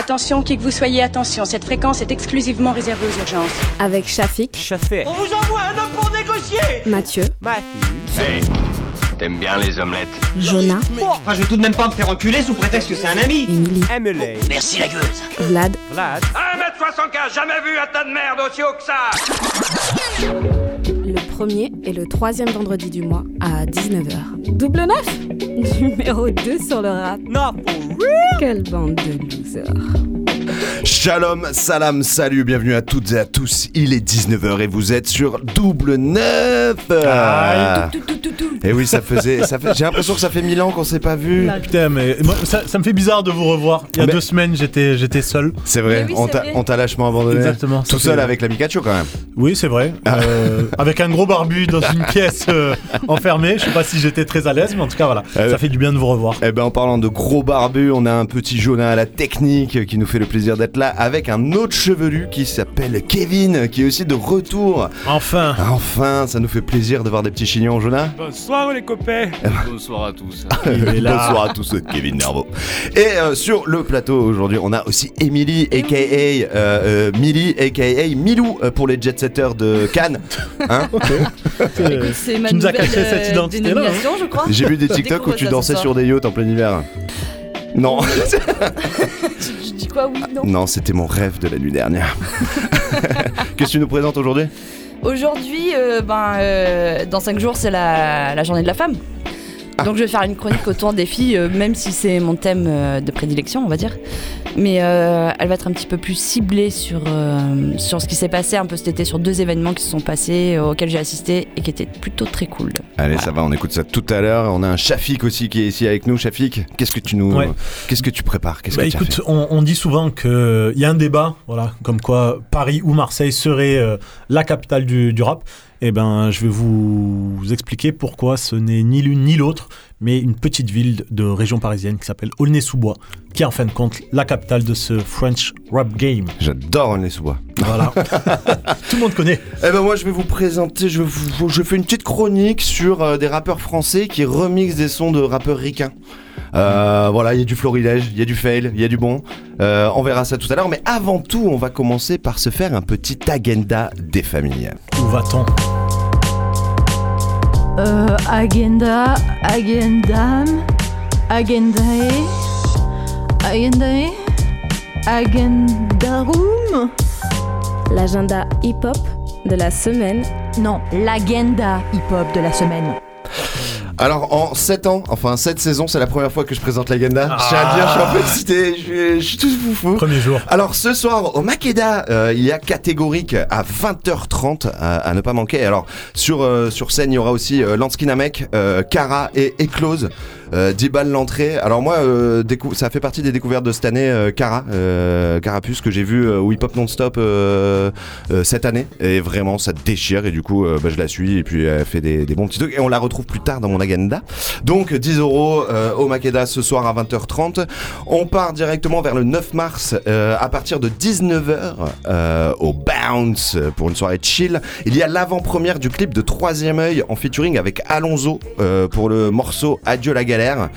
Attention, qui que vous soyez, attention, cette fréquence est exclusivement réservée aux urgences. Avec Shafik, Chafé. On vous envoie un homme pour négocier. Mathieu, Matthew. T'aimes bien les omelettes? Jonah, Enfin, je vais tout de même pas me faire enculer sous prétexte que c'est un ami. Emily, Emily. Merci la gueule Vlad, Vlad. 1m75, jamais vu un tas de merde aussi haut que ça premier et le troisième vendredi du mois à 19h. Double neuf Numéro 2 sur le rap. Not for real. Quelle bande de losers. Shalom, salam, salut, bienvenue à toutes et à tous. Il est 19h et vous êtes sur Double Neuf. Et oui, ça faisait, ça fait, j'ai l'impression que ça fait mille ans qu'on s'est pas vu. Putain, mais moi, ça, ça me fait bizarre de vous revoir. Il y a Mais- deux semaines, j'étais, j'étais seul. C'est vrai, oui, on c'est t'a, vrai. on t'a lâchement abandonné. Exactement, Tout seul avec la Pikachu quand même. Oui, c'est vrai. Euh, avec un gros barbu dans une pièce euh, enfermée. Je sais pas si j'étais très à l'aise, mais en tout cas, voilà. Euh, Ça fait du bien de vous revoir. Eh ben, en parlant de gros barbus, on a un petit Jonah à la technique qui nous fait le plaisir d'être là avec un autre chevelu qui s'appelle Kevin, qui est aussi de retour. Enfin. Enfin, ça nous fait plaisir de voir des petits chignons, Jonah. Bonsoir les copains. Bonsoir à tous. Il est là. Bonsoir à tous, Kevin Nervo. Et euh, sur le plateau aujourd'hui, on a aussi Emily, aka euh, euh, Millie, aka Milou euh, pour les jet-setters de Cannes. Hein C'est ma tu nous as nouvelle caché cette euh, identité-là. hein. dénomination, je crois. J'ai vu des TikTok où découvre tu ça ce dansais soir. sur des yachts en plein hiver. Non, quoi, oui, non non, c'était mon rêve de la nuit dernière. Qu'est-ce que tu nous présentes aujourd'hui? Aujourd'hui, euh, ben, euh, dans 5 jours, c'est la, la journée de la femme. Ah. Donc je vais faire une chronique autour des filles, euh, même si c'est mon thème euh, de prédilection, on va dire. Mais euh, elle va être un petit peu plus ciblée sur, euh, sur ce qui s'est passé un peu cet été, sur deux événements qui se sont passés, euh, auxquels j'ai assisté et qui étaient plutôt très cool. Allez, ça va, on écoute ça tout à l'heure. On a un Shafik aussi qui est ici avec nous. Shafik, qu'est-ce que tu nous, Ouais. qu'est-ce que tu prépares? Qu'est-ce Bah, que tu as écoute, on, on dit souvent qu'il y a un débat, voilà, comme quoi Paris ou Marseille serait euh, la capitale du, du rap. Eh ben, je vais vous expliquer pourquoi ce n'est ni l'une ni l'autre, mais une petite ville de région parisienne qui s'appelle Aulnay-sous-Bois, qui est en fin de compte la capitale de ce French rap game. J'adore les sous-bois. Voilà. Tout le monde connaît. Eh ben moi je vais vous présenter, je, vous- je fais une petite chronique sur euh, des rappeurs français qui remixent des sons de rappeurs ricains. Euh, voilà, il y a du florilège, il y a du fail, il y a du bon. Euh, on verra ça tout à l'heure, mais avant tout, on va commencer par se faire un petit agenda des familles. Où va-t-on? Euh, agenda, agendam, agendae, agendae, agendarum. L'agenda hip-hop de la semaine. Non, l'agenda hip-hop de la semaine. Alors en 7 ans, enfin 7 saisons, c'est la première fois que je présente l'agenda. Je tiens à dire, je suis un peu excité, je suis- je suis tout foufou. Premier jour. Alors ce soir au Makeda, euh, il y a catégorique à 20h30 à, à ne pas manquer. Alors sur euh, sur scène, il y aura aussi euh, Lansky Namek, euh, Cara et Eclose. Euh, 10 balles l'entrée. Alors moi, euh, ça fait partie des découvertes de cette année, euh, Cara, euh, Carapuce que j'ai vu euh, au Hip Hop Non-Stop euh, euh, cette année. Et vraiment, ça déchire. Et du coup, euh, bah, je la suis et puis elle fait des, des bons petits trucs. Et on la retrouve plus tard dans mon agenda. Donc 10 euros euh, au Makeda ce soir à 20h30. On part directement vers le 9 mars euh, à partir de 19h euh, au Bounce pour une soirée chill. Il y a l'avant-première du clip de Troisième œil en featuring avec Alonso pour le morceau Adieu la galère.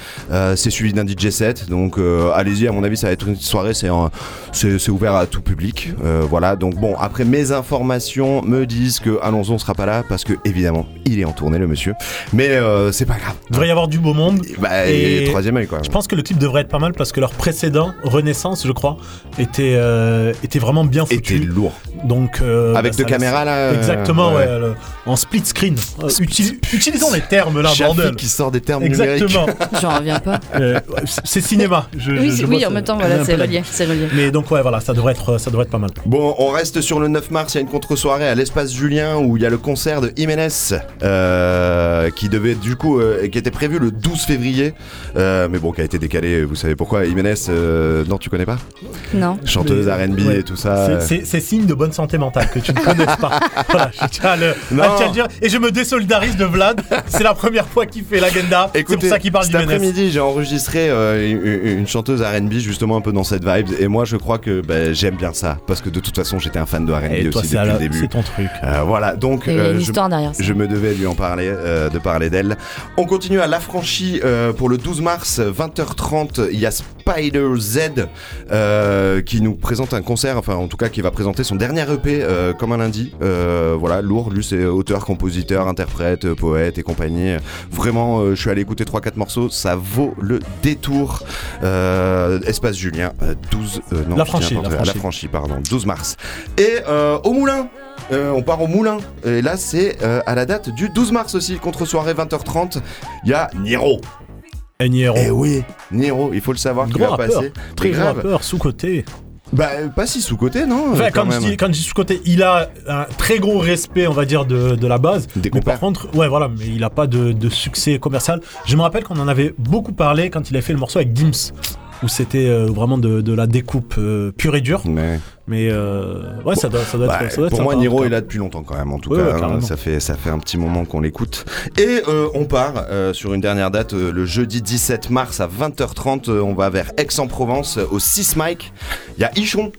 C'est suivi d'un DJ set, donc allez-y. À mon avis, ça va être une soirée. C'est ouvert à tout public. Voilà. Donc bon, après mes informations me disent que Alonso ne sera pas là parce que évidemment il est en tournée le monsieur. Mais pas grave. Il devrait y avoir du beau monde. Bah, Et et troisième œil quoi. Je pense que le clip devrait être pas mal parce que leur précédent, Renaissance, je crois, était, euh, était vraiment bien foutu. Était lourd. Donc, euh, Avec bah, deux caméras, là, euh, Exactement, ouais. ouais, le- en split screen. Uti- utilisons les termes là, Shafi bordel. qui sort des termes Exactement. J'en reviens pas. Euh, c'est cinéma. Je, Oui, je- c'est- je oui, en même temps, voilà, c'est relié, relié. Mais donc, ouais, voilà, ça devrait être, ça devrait être pas mal. Bon, on reste sur le 9 mars, il y a une contre-soirée à l'espace Julien où il y a le concert de Jiménez euh, qui devait du coup euh, qui était prévu le 12 février, euh, mais bon, qui a été décalé. Vous savez pourquoi Jiménez, euh, non, tu connais pas? Non. Chanteuse R&B ouais. et tout ça. C'est- signe de bonne santé mentale que tu ne connaisses pas. voilà, je tiens à le, à le dire. Et je me désolidarise de Vlad. C'est la première fois qu'il fait l'agenda. C'est pour ça qu'il parle cet après-midi, j'ai enregistré euh, une, une chanteuse R&B justement un peu dans cette vibe, et moi je crois que bah, j'aime bien ça, parce que de toute façon j'étais un fan de R&B Et toi, aussi c'est depuis le début. c'est ton truc. Euh, voilà, donc Il y a euh, une je- histoire derrière ça. Je me devais lui en parler, euh, de parler d'elle. On continue à l'affranchi euh, pour le 12 mars, 20h30. Il y a Spider Z euh, qui nous présente un concert, enfin en tout cas qui va présenter son dernier EP euh, comme un lundi. Voilà, lourd. Lui, c'est auteur, compositeur, interprète, poète et compagnie. Vraiment, je suis allé écouter 3-4 morceaux. Ça vaut le détour. Espace Julien, euh, 12. euh, non, L'affranchi, pardon, 12 mars. Et euh, au Moulin, euh, on part au Moulin. Et là, c'est euh, à la date du 12 mars aussi, contre soirée 20h30. Il y a Niro. Et Niero. Eh oui, Niro, il faut le savoir qui Gros va rappeur. passer. Très Mais gros grave. rappeur, sous-côté. Bah, pas si sous-côté, non Enfin, euh, quand, je dis, quand je dis sous-côté, il a un très gros respect, on va dire, de, de la base. Des mais par contre, ouais, voilà, mais il a pas de, de succès commercial. Je me rappelle qu'on en avait beaucoup parlé quand il a fait le morceau avec Gims, où c'était euh, vraiment de, de la découpe euh, pure et dure. Mais, Mais euh, ouais, ça doit, ça doit bah, être. ça doit être pour moi, Niro est là depuis longtemps quand même, en tout Ouais, cas. ouais, hein, ça, fait, ça fait un petit moment qu'on l'écoute. Et on part sur une dernière date, le jeudi 17 mars à 20h30. euh, on va vers Aix-en-Provence, au 6 Mike. Il y a Ichon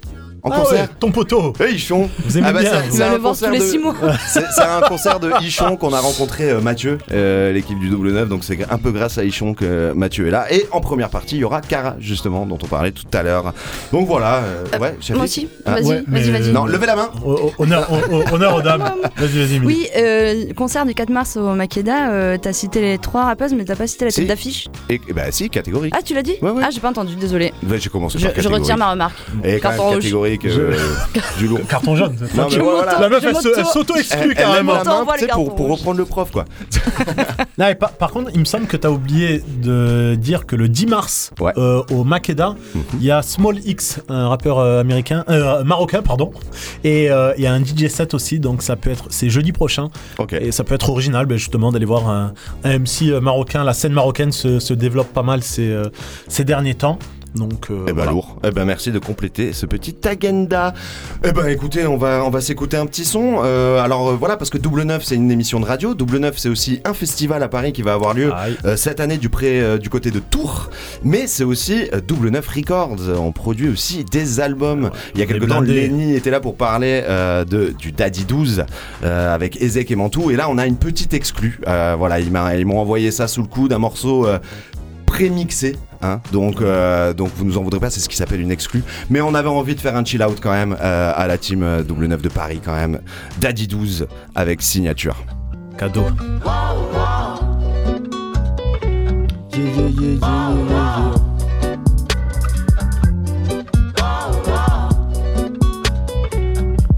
en Ah concert. ouais, ton poteau. Hey, Ichon Vous aimez Ah bah, bien. ça- vous. On c'est un concert tous les de- six mois. C'est c'est un concert de Ichon qu'on a rencontré euh, Mathieu, euh, l'équipe du double 9, donc c'est un peu grâce à Ichon que Mathieu est là. Et en première partie, il y aura Cara, justement, dont on parlait tout à l'heure. Donc voilà, euh, ouais, Moi aussi. Ah, Vas-y, ouais, vas-y, vas-y. Non, levez la main Honneur, honneur aux dames. Vas-y, vas-y. Oui, euh, concert du 4 mars au Makeda, euh, t'as cité les trois rappeuses, mais t'as pas cité la Si. tête d'affiche. Et bah si, catégorique. Ah, tu l'as dit Ouais, ouais. Ah, j'ai pas entendu, désolé. Ouais, J'ai commencé Je, par je retire ma remarque. Et quand Carton euh, du lourd. Carton jaune. c'est Non, mais tranquille. voilà. La meuf, elle s'auto-exclut elle carrément. la main, tu pour, reprendre le prof, quoi. Non, et par, par contre, il me semble que tu as oublié de dire que le 10 mars, Ouais. euh, au Makeda, il y a Small X, un rappeur euh, américain, euh, marocain, pardon, et euh, il y a un DJ set aussi, donc ça peut être, c'est jeudi prochain, et ça peut être original, ben, justement, d'aller voir un, un MC marocain. La scène marocaine se, se développe pas mal ces, ces derniers temps. Donc, euh, Eh ben voilà. lourd. Eh ben merci de compléter ce petit agenda. Eh ben écoutez, on va on va s'écouter un petit son. Euh, alors euh, voilà parce que Double 9 c'est une émission de radio. Double 9 c'est aussi un festival à Paris qui va avoir lieu euh, cette année du près euh, du côté de Tours. Mais c'est aussi euh, Double 9 Records. On produit aussi des albums. Il y a Des quelques temps. Lenny était là pour parler euh, de du Daddy 12 euh, avec Ezek et Mantou. Et là on a une petite exclue. Euh, voilà, ils m'ont envoyé ça sous le coup d'un morceau. Prémixé. Hein donc, euh, donc vous nous en voudrez pas, c'est ce qui s'appelle une exclue. Mais on avait envie de faire un chill out quand même euh, à la team euh, double 9 de Paris quand même. Daddy 12 avec signature. Cadeau. Yeah, yeah, yeah, yeah, yeah, yeah.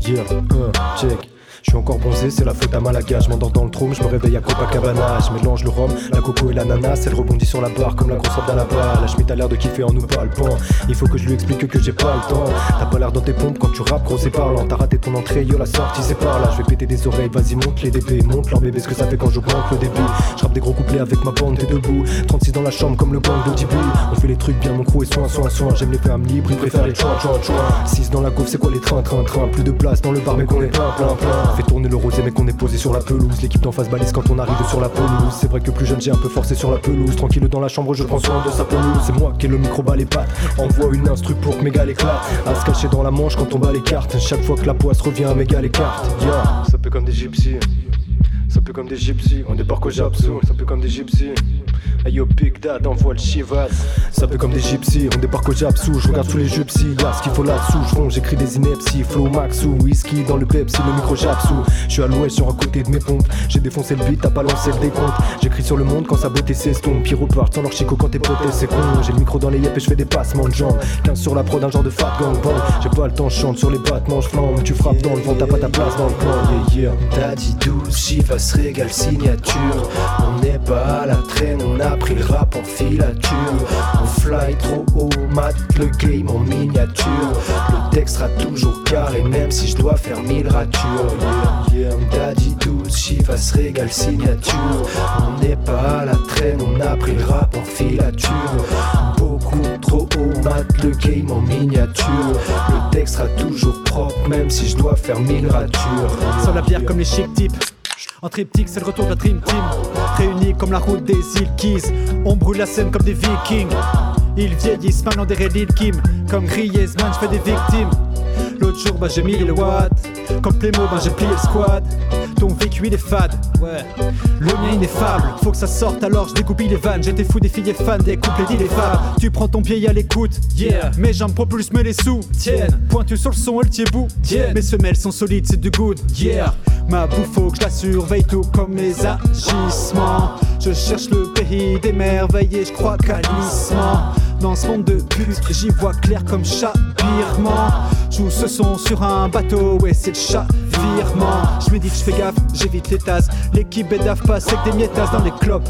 Yeah, uh, check. Je encore bronzé, c'est la faute à Malaga. Je m'endors dans le trône, je me réveille à Copacabana. Je mélange le rhum, la coco et l'ananas. Elle rebondit sur la barre comme la grosse robe d'Alaba. La Schmitt a l'air de kiffer en nous palpant. Il faut que je lui explique que j'ai pas le temps. T'as pas l'air dans tes pompes quand tu rappes, gros c'est parlant. T'as raté ton entrée, yo la sortie c'est par là. Je vais péter des oreilles, vas-y monte les DB. Monte leur bébé, ce que ça fait quand j'augmente le débit. Je rappe des gros couplets avec ma bande, t'es debout. 36 dans la chambre comme le gang de Tibu. On fait les trucs bien, mon crew est soin, soin, soin. J'aime les femmes libres, ils préfèrent les chouin, chouin, chouin. 6 dans la gaufre, c'est quoi les trains, train, train. Plus de place dans le bar, mais qu'on est plein, plein, plein. Tourner le rosé, mais qu'on est posé sur la pelouse. L'équipe d'en face balise quand on arrive sur la pelouse. C'est vrai que plus jeune, j'ai un peu forcé sur la pelouse. Tranquille dans la chambre, je prends soin de sa pelouse. C'est moi qui ai le micro bas les pattes. Envoie une instru pour que mes gars l'éclatent. À se cacher dans la manche quand on bat les cartes. Chaque fois que la poisse revient, mes gars les cartes. Ça peut comme des gypsies. Ça peut comme des gypsies, on débarque au Japsu, ça peut comme des gypsies. Hey yo Big Dad envoie le chivas Ça peut comme des gypsies, on débarque au Japsu, je regarde tous les gypsies, y'a ce qu'il faut là-dessous, je j'écris des inepties, flow max ou whisky dans le Pepsi, le micro Japsu. Je suis à l'ouest sur à côté de mes pompes, j'ai défoncé le beat, t'as pas lancé le décompte. J'écris sur le monde quand sa beauté s'estompe, puis repartent sans leur chico quand t'es poté, c'est con. J'ai le micro dans les yep et je fais des passements de jambes. 15 sur la prod, un genre de fat gang bang. J'ai pas le temps, je chante sur les battements, je flambe, tu frappes dans le vent, t'as pas ta place dans le plan, yeah yeah. T'as dit 12, Chivas signature. On n'est pas à la traîne, on a pris le rap en filature. On fly trop haut, mat le game en miniature. Le texte sera toujours carré, même si je dois faire mille ratures. Yeah, yeah, daddy douce, Chivas régale signature. On n'est pas à la traîne, on a pris le rap en filature. Beaucoup trop haut, mat le game en miniature. Le texte sera toujours propre, même si je dois faire mille ratures. Sans la bière comme les chic types. En triptyque, c'est le retour de la Dream Team. Réunis comme la route des Keys. On brûle la scène comme des vikings. Ils vieillissent maintenant des Red Kim. Comme Griezmann, je fais des victimes. L'autre jour, bah j'ai mis les watts. Comme Plémo, bah j'ai plié le squad. Ton vécu il est fade, ouais. Le mien ineffable, faut que ça sorte alors je découpe les vannes. J'étais fou des filles et fan des couples et des femmes. Tu prends ton pied à l'écoute, yeah. Mes jambes propulsent mais les sous tiennent. Pointu sur le son, elle tient bout. Mes semelles sont solides, c'est du good, yeah. Ma bouffe, faut que je la surveille tout comme mes agissements. Je cherche le pays des merveilles et je crois qu'à. Dans ce monde de pute, j'y vois clair comme chavirement. Joue ce son sur un bateau, ouais, c'est le chavirement. Je me dis que je fais gaffe, j'évite les tasses. L'équipe bédave passe avec des miettas dans les clopes.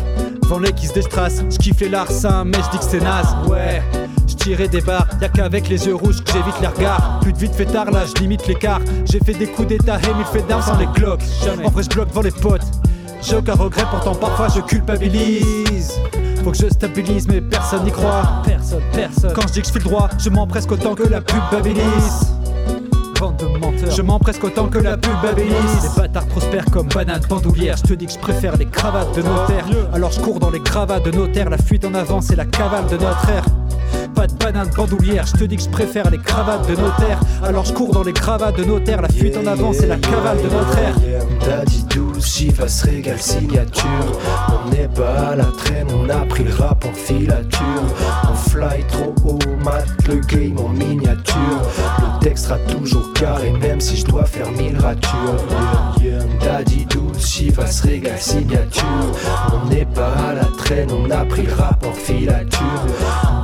Vent les qui se déstrassent, je kiffe les larcins, mais je dis que c'est naze, ouais. Je tirais des barres, y'a qu'avec les yeux rouges que j'évite les regards. Plus de vite fait tard, là je limite l'écart. J'ai fait des coups d'état et mille faits d'armes sans les glocks. En vrai, je bloque devant les potes. J'ai aucun regret, pourtant parfois je culpabilise. Faut que je stabilise, mais personne n'y croit. Personne, personne. Quand je dis que je le droit, je mens presque autant que la pub babilise. Bande de menteurs. Je mens presque autant que la pub babilise. Les bâtards prospèrent comme banane bandoulière. Je te dis que je préfère les cravates de notaire. Alors je cours dans les cravates de notaire. La fuite en avant, c'est la cavale de notre ère. Pas de banane bandoulière, je te dis que je préfère les cravates de notaire. Alors je cours dans les cravates de notaire. La fuite en avant, c'est la cavale de notre ère. Daddy douce, Chivas régale signature. On n'est pas à la traîne, on a pris le rap en filature. On fly trop haut, mat le game en miniature. Le texte sera toujours carré, même si je dois faire mille ratures. Daddy douce, Chivas régale signature. On n'est pas à la traîne, on a pris le rap en filature.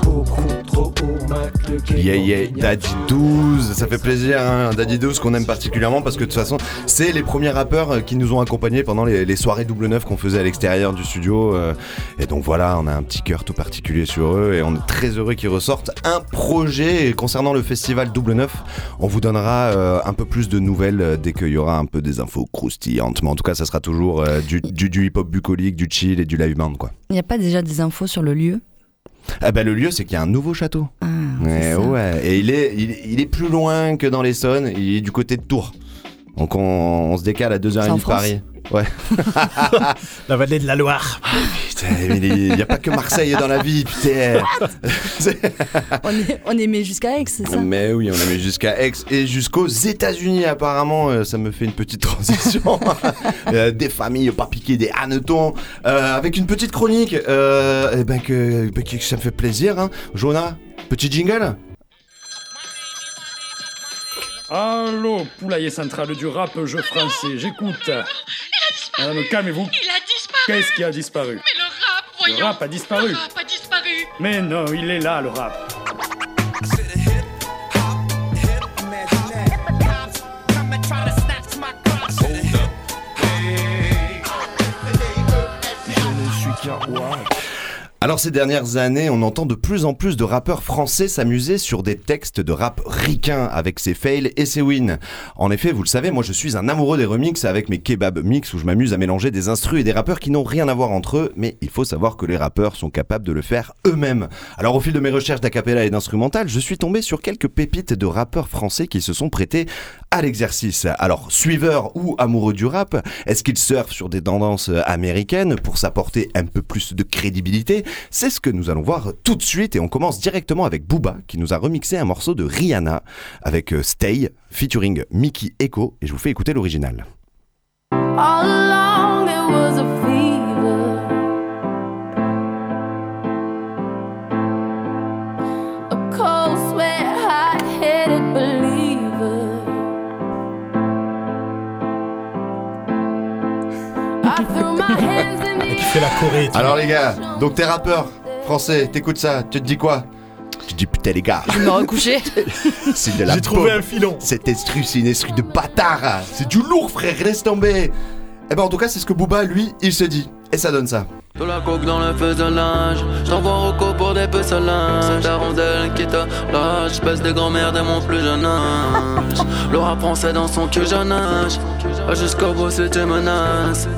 Beaucoup trop Yeah. Daddy 12, ça fait plaisir, hein, Daddy 12 qu'on aime particulièrement parce que de toute façon, c'est les premiers rappeurs euh, qui nous ont accompagnés pendant les, soirées double neuf qu'on faisait à l'extérieur du studio. euh, et donc voilà, on a un petit cœur tout particulier sur eux et on est très heureux qu'ils ressortent un projet Et concernant le festival double neuf. On vous donnera euh, un peu plus de nouvelles dès qu'il y aura un peu des infos croustillantes. Mais en tout cas, ça sera toujours du hip-hop bucolique, du chill et du live band quoi. Il n'y a pas déjà des infos sur le lieu? Ah bah le lieu, c'est qu'il y a un nouveau château. Ah, Ouais, ouais. Et il est, il, il est plus loin que dans l'Essonne. Il est du côté de Tours. Donc on, on se décale à 2h30 C'est en de Paris. Ouais. La vallée de la Loire. Putain, mais il n'y a pas que Marseille dans la vie, putain. on, est, on est mis jusqu'à Aix, c'est ça? Mais oui, on a mis jusqu'à Aix et jusqu'aux États-Unis apparemment. euh, ça me fait une petite transition. Euh, des familles pas piquées, des hannetons. Euh, avec une petite chronique. Euh, eh ben que, ben que ça me fait plaisir. Hein. Jonah, petit jingle? Allô, poulailler central du rap jeu français, j'écoute. Madame, calmez-vous. Il a disparu Qu'est-ce qui a disparu? Mais le rap, voyons Le rap a disparu. Le rap a disparu Mais non, il est là, le rap. Alors ces dernières années, on entend de plus en plus de rappeurs français s'amuser sur des textes de rap ricains avec ses fails et ses wins. En effet, vous le savez, moi je suis un amoureux des remixes avec mes kebab mix où je m'amuse à mélanger des instrus et des rappeurs qui n'ont rien à voir entre eux, mais il faut savoir que les rappeurs sont capables de le faire eux-mêmes. Alors au fil de mes recherches d'acapella et d'instrumental, je suis tombé sur quelques pépites de rappeurs français qui se sont prêtés à l'exercice. Alors suiveurs ou amoureux du rap, est-ce qu'ils surfent sur des tendances américaines pour s'apporter un peu plus de crédibilité? C'est ce que nous allons voir tout de suite et on commence directement avec Booba qui nous a remixé un morceau de Rihanna avec euh, Stay featuring Mickey Echo et je vous fais écouter l'original. All along there was a fever, a cold sweat, hot-headed believer. I threw my hands in the Qui fait la Corée. tu Alors vois. les gars, donc t'es rappeur français, t'écoutes ça, tu te dis quoi? Tu te dis putain les gars, Je vais me recoucher. c'est de la J'ai trouvé bombe. un filon. Cet instru, c'est une instru de bâtard C'est du lourd frère, laisse tomber Eh ben en tout cas c'est ce que Booba lui, il se dit. Et ça donne ça. De la coke dans le feu de linge. J't'envoie Rocco pour des peu linge. C'est ta rondelle qui te lâche. J'pèse des grands-mères dès mon plus jeune âge. Le rap français dans son cul jeune âge. Jusqu'au bout, c'est tes menaces.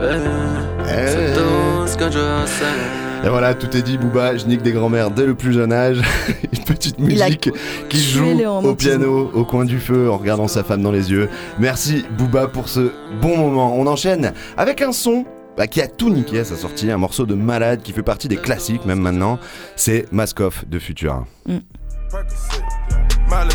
Eh, C'est tout ce que je sais. Et voilà, tout est dit, Booba, je nique des grands-mères dès le plus jeune âge. Une petite a musique qui joue au piano, au coin du feu, en regardant sa femme dans les yeux. Merci, Booba, pour ce bon moment. On enchaîne avec un son bah, qui a tout niqué à sa sortie, un morceau de malade qui fait partie des classiques, même maintenant. C'est Mask Off de Futura. Miley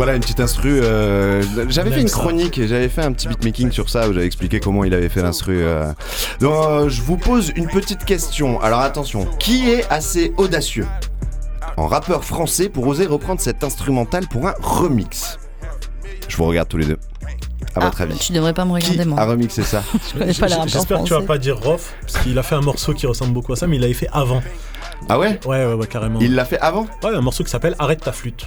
voilà une petite instru. euh, j'avais fait une chronique et j'avais fait un petit beatmaking sur ça où j'avais expliqué comment il avait fait l'instru. euh. Donc euh, je vous pose une petite question. Alors attention, qui est assez audacieux en rappeur français pour oser reprendre cet instrumental pour un remix? Je vous regarde tous les deux. À votre Ah, avis. Tu devrais pas me regarder, Qui moi. a remixé ça? J'espère que tu vas pas dire Rof, parce qu'il a fait un morceau qui ressemble beaucoup à ça, mais il l'avait fait avant. Ah ouais? Ouais, ouais, ouais, carrément. Il l'a fait avant? Ouais, un morceau qui s'appelle Arrête ta flûte.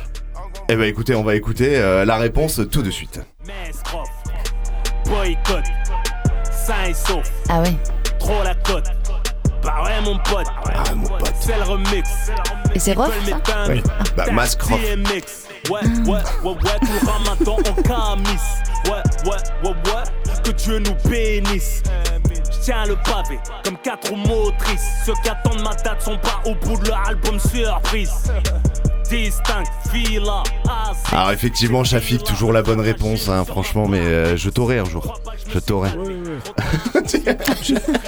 Eh ben écoutez, on va écouter euh, la réponse tout de suite. Boycott, sain et sauf. Ah ouais. Trop la cote. Bah ouais, mon pote. C'est le remix. Et c'est Rof, ça Oui. Bah, Mask Rof. Ouais, ouais, ouais, ouais, tout le ramadan en camis. Ouais, ouais, ouais, ouais, que Dieu nous bénisse. Je tiens le pavé comme quatre roues motrices. Ceux qui attendent ma date sont pas au bout de leur album surprise. Alors effectivement, Shafik, toujours la bonne réponse, hein, franchement, mais euh, je t'aurai un jour. Je t'aurai.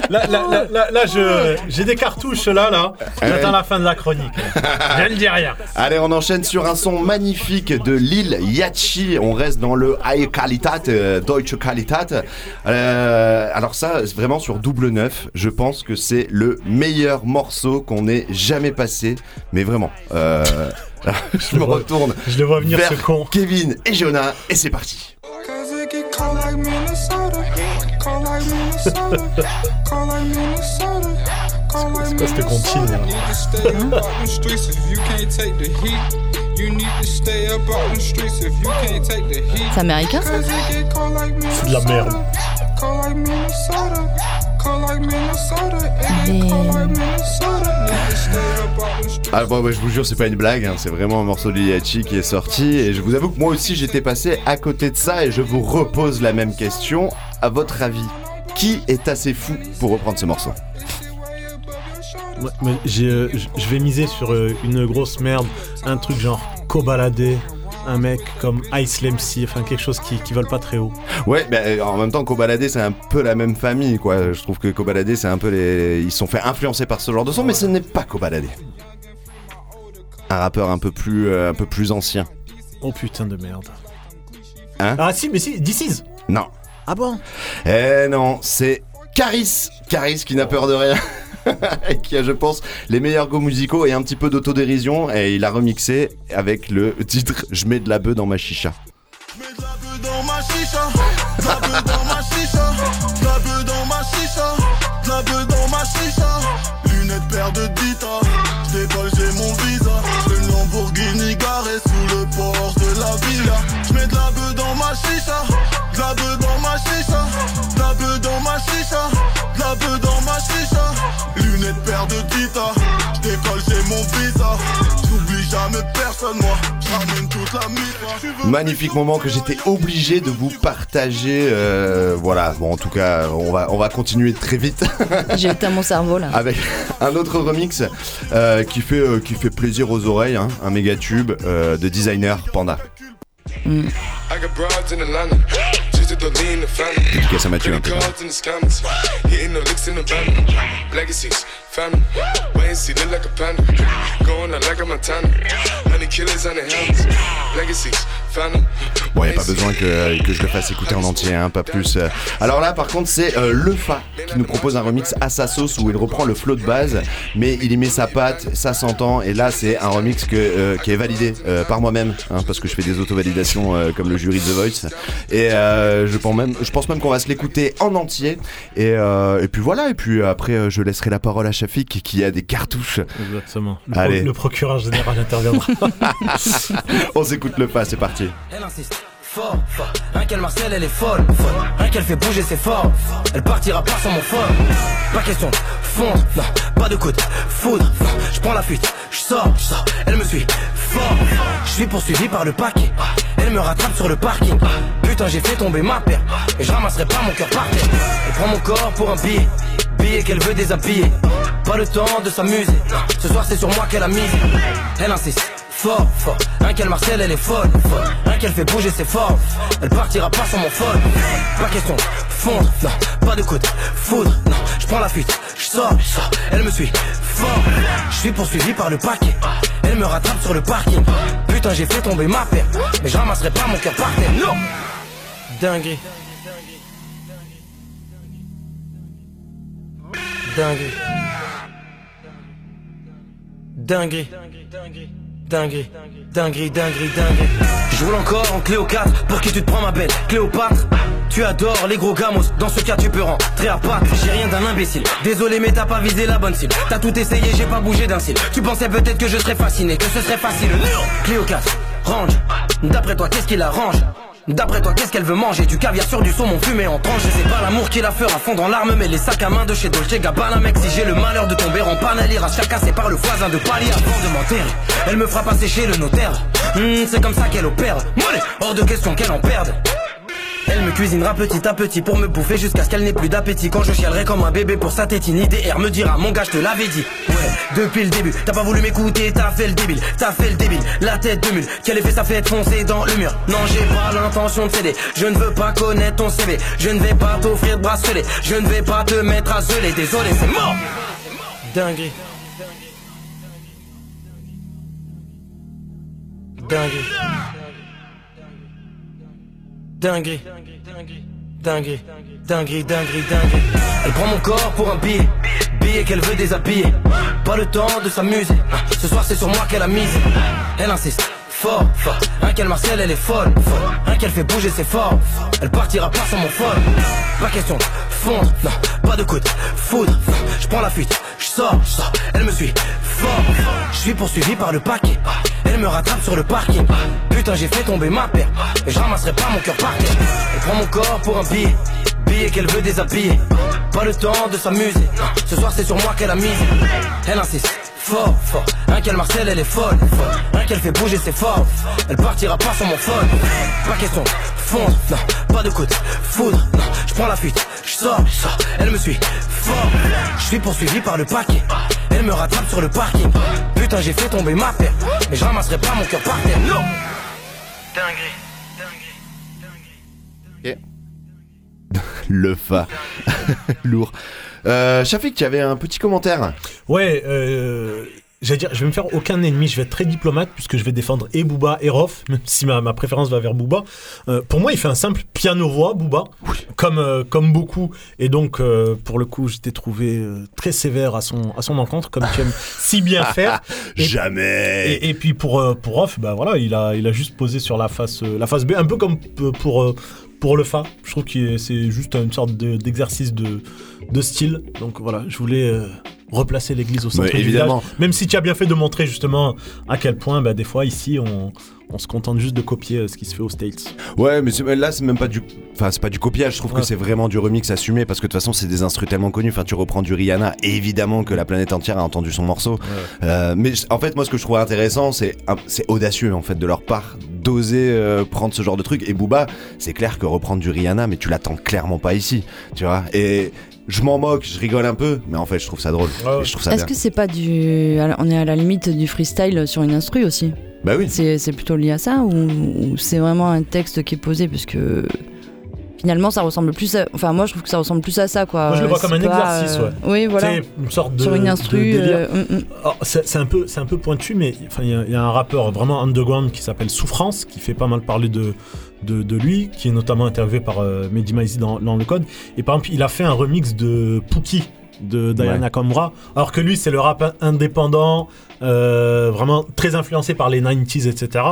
Là, là, là, là, là, je, j'ai des cartouches là, là. J'attends la fin de la chronique. Je ne dis rien. Allez, on enchaîne sur un son magnifique de Lil Yachi. On reste dans le High Qualitat, euh, Deutsche Qualitat. Euh, alors ça, c'est vraiment sur double neuf, je pense que c'est le meilleur morceau qu'on ait jamais passé. Mais vraiment, euh, je me retourne Je le vois venir vers ce con. Kevin et Jonah et c'est parti. C'est quoi cette comptine là You need to stay up out them streets if you can't take the heat. You need to stay up out them streets if you can't take the heat. C'est américain, C'est de la merde. Ah bon, bah, je vous jure, c'est pas une blague, hein, c'est vraiment un morceau de Yachi qui est sorti. Et je vous avoue que moi aussi j'étais passé à côté de ça et je vous repose la même question. À votre avis, qui est assez fou pour reprendre ce morceau? Ouais, mais j'ai, euh, je vais miser sur euh, une grosse merde, un truc genre Kobalade, un mec comme Ice MC, enfin quelque chose qui, qui vole pas très haut. Ouais, bah, euh, en même temps, Kobalade, c'est un peu la même famille, quoi. Je trouve que Kobalade, c'est un peu les. Ils se sont fait influencer par ce genre de son, mais ce n'est pas Kobalade. Un rappeur un peu plus, euh, un peu plus ancien. Oh putain de merde. Hein Ah si, mais si, This is Non. Ah bon? Eh non, c'est Caris. Caris qui n'a peur de rien. qui a, je pense, les meilleurs goûts musicaux et un petit peu d'autodérision. Et il a remixé avec le titre Je mets de la bœuf dans ma chicha. dans ma chicha, de la bœuf dans ma chicha, de la bœuf dans ma chicha, de la bœuf dans ma chicha. Lunettes paire de Dita, j'décolle j'ai mon visa, le Lamborghini garé sous le porche de la villa. J'mets de la bœuf dans ma chicha, de la bœuf dans ma chicha, de la bœuf dans ma paire de Dita, j'décolle j'ai mon visa, j'oublie jamais personne moi, j'ramène toute la mif. Magnifique moment que j'étais obligé de vous partager. euh, voilà, bon, en tout cas, on va, on va continuer très vite. J'ai éteint mon cerveau là. avec un autre remix euh, qui, fait, euh, qui fait plaisir aux oreilles, hein, un méga tube euh, de designer Panda. Dédicace à Mathieu un peu. Bon, il a pas besoin que, que je le fasse écouter en entier, hein, pas plus. Alors là, par contre, c'est euh, Le Fa qui nous propose un remix à sa sauce où il reprend le flow de base, mais il y met sa patte, ça s'entend. Et là, c'est un remix que, euh, qui est validé euh, par moi-même, hein, parce que je fais des auto-validations euh, comme le jury de The Voice. Et je pense même, même qu'on va se l'écouter en entier. Et, et puis voilà. Et puis après, je laisserai la parole à Shafik qui a des cartouches. Exactement. Le, Allez. pro- le procureur général interviendra. On s'écoute Le Fa, c'est parti. Elle insiste fort. Rien qu'elle Marcel, elle est folle. Rien qu'elle fait bouger, c'est fort. Elle partira pas sans mon folle. Pas question de fondre, non, pas de coup de foudre. Je prends la fuite, je sors. Elle me suit fort. Je suis poursuivi par le paquet. Elle me rattrape sur le parking. Putain, j'ai fait tomber ma paire. Et je ramasserai pas mon cœur par terre. Elle prend mon corps pour un billet. Billet qu'elle veut déshabiller. Pas le temps de s'amuser. Ce soir, c'est sur moi qu'elle a mise. Elle insiste fort, fort. Rien qu'elle Marcel, elle est folle, folle. Rien qu'elle fait bouger, c'est fort. Elle partira pas sans mon folle. Pas question fondre, non, pas de coup de foudre, non. Je prends la fuite, je sors, sors. Elle me suit fort. Je suis poursuivi par le paquet. Elle me rattrape sur le parking. Putain, j'ai fait tomber ma paire. Mais je ramasserai pas mon cœur par terre. Non! Dinguerie. Dinguerie. Dinguerie. Dinguerie, dinguerie, dinguerie, dinguerie. Je roule encore en Cléo 4 pour qui tu te prends ma belle Cléopâtre. Tu adores les gros gamos, dans ce cas tu peux rentrer à Pâques. J'ai rien d'un imbécile, désolé mais t'as pas visé la bonne cible. T'as tout essayé, j'ai pas bougé d'un cil. Tu pensais peut-être que je serais fasciné, que ce serait facile. Cléo 4, range. D'après toi, qu'est-ce qui l'arrange D'après toi, qu'est-ce qu'elle veut manger? Du caviar sur du saumon fumé en tranche. Je sais pas l'amour qui la fera fondre en larmes, mais les sacs à main de chez Dolce Gabbana, mec. Le malheur de tomber en panne, elle ira c'est par le voisin de palier avant de m'enterrer. Elle me fera passer chez le notaire. Hmm, c'est comme ça qu'elle opère. Mollet, hors de question qu'elle en perde. Elle me cuisinera petit à petit pour me bouffer jusqu'à ce qu'elle n'ait plus d'appétit. Quand je chialerai comme un bébé pour sa tétine, IDR me dira Mon gars, je te l'avais dit. Ouais, depuis le début, t'as pas voulu m'écouter, t'as fait le débile, t'as fait le débile. La tête de mule, quel effet ça fait foncer dans le mur. Non, j'ai pas l'intention de céder. Je ne veux pas connaître ton CV. Je ne vais pas t'offrir de bracelet. Je ne vais pas te mettre à geler. Désolé, c'est mort. Dinguerie. Dinguerie. Dinguerie. Dinguerie. Dinguerie, dinguerie, dinguerie. Elle prend mon corps pour un billet. Billet qu'elle veut déshabiller. Pas le temps de s'amuser. Ce soir, c'est sur moi qu'elle a mise. Elle insiste. Fort, fort. Rien qu'elle Marcel, elle est folle. Rien qu'elle fait bouger, c'est fort. Elle partira pas sans mon folle. Pas question fondre, non, pas de coup de foudre. Je prends la fuite, je sors, je sors. Elle me suit fort. Je suis poursuivi par le paquet. Elle me rattrape sur le parking. Putain, j'ai fait tomber ma paire. Et je ramasserai pas mon cœur par terre. Elle prend mon corps pour un billet. Qu'elle veut déshabiller. Pas le temps de s'amuser. Ce soir, c'est sur moi qu'elle a mise. Elle insiste. Fort, fort. Rien qu'elle Marcel, elle est folle. Rien qu'elle fait bouger, c'est fort. Elle partira pas sans mon folle. Pas question de fondre, non. Pas de coup de foudre, non. Je prends la fuite, je sors, je sors. Elle me suit fort. Je suis poursuivi par le paquet. Elle me rattrape sur le parking. Putain, j'ai fait tomber ma paire. Mais je ramasserai pas mon cœur par terre. Non! Dinguerie. Le Fa. Lourd. Euh, Shafik, tu avais un petit commentaire Ouais, euh, j'allais dire, je vais me faire aucun ennemi, je vais être très diplomate puisque je vais défendre et Booba et Rof, même si ma, ma préférence va vers Booba. Euh, pour moi, il fait un simple piano-voix, Booba, comme, euh, comme beaucoup. Et donc, euh, pour le coup, j'étais trouvé très sévère à son, à son encontre, comme tu aimes si bien faire. Et- Jamais. Et, et puis pour, pour Rof, bah voilà, il a, il a juste posé sur la face, la face B, un peu comme pour, pour le Fa. Je trouve que c'est juste une sorte de- d'exercice de, de style. Donc voilà, je voulais euh, replacer l'église au centre Ouais, du évidemment. village. Même si tu as bien fait de montrer justement à quel point, bah, des fois, ici, on, on se contente juste de copier euh, ce qui se fait aux States. Ouais, mais c'est- là, c'est même pas du. Enfin, c'est pas du copiage, je trouve Ouais. que c'est vraiment du remix assumé parce que de toute façon, c'est des instruments tellement connus. Enfin, tu reprends du Rihanna, évidemment que la planète entière a entendu son morceau. Euh, mais en fait, moi, ce que je trouve intéressant, c'est c'est audacieux en fait de leur part d'oser euh, prendre ce genre de truc. Et Booba, c'est clair que reprendre du Rihanna, mais tu l'attends clairement pas ici, tu vois. Et je m'en moque, je rigole un peu, mais en fait, je trouve ça drôle. Et je trouve ça Est-ce bien. que c'est pas du. On est à la limite du freestyle sur une instru aussi? Bah oui. C'est plutôt lié à ça ou, ou c'est vraiment un texte qui est posé parce que. Finalement, ça ressemble plus à. Enfin, moi, je trouve que ça ressemble plus à ça, quoi. Moi, je le vois C'est comme un pas, exercice, euh, ouais. Oui, voilà. C'est une sorte de. Sur une instru. euh, mm, mm. C'est un peu, c'est un peu pointu, mais enfin, il y, a- il y a un rappeur vraiment underground qui s'appelle Souffrance, qui fait pas mal parler de, de, de lui, qui est notamment interviewé par euh, Mehdi Maizi dans, dans le code. Et par exemple, il a fait un remix de Pookie de Diana Ouais. Kamra, alors que lui, c'est le rap indépendant, euh, vraiment très influencé par les 90s, etc.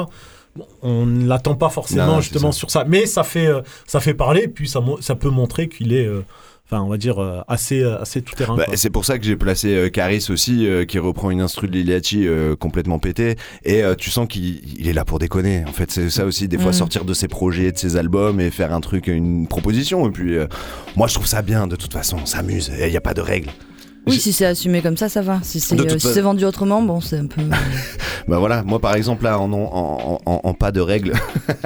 Bon, on ne l'attend pas forcément Non, justement ça. sur ça, mais ça fait, euh, ça fait parler, puis ça peut montrer qu'il est, euh, enfin, on va dire, euh, assez, euh, assez tout terrain. Bah, c'est pour ça que j'ai placé euh, Caris aussi, euh, qui reprend une instru de Liliachi euh, complètement pétée. Et euh, tu sens qu'il il est là pour déconner. En fait, c'est ça aussi, des fois, Mm. sortir de ses projets, de ses albums et faire un truc, une proposition. Et puis, euh, moi, je trouve ça bien, de toute façon, on s'amuse. Il n'y a pas de règles. Oui, si c'est assumé comme ça, ça va. Si c'est euh, si c'est vendu autrement, bon, c'est un peu. Bah voilà, moi par exemple là en, en, en, en- en pas de règles,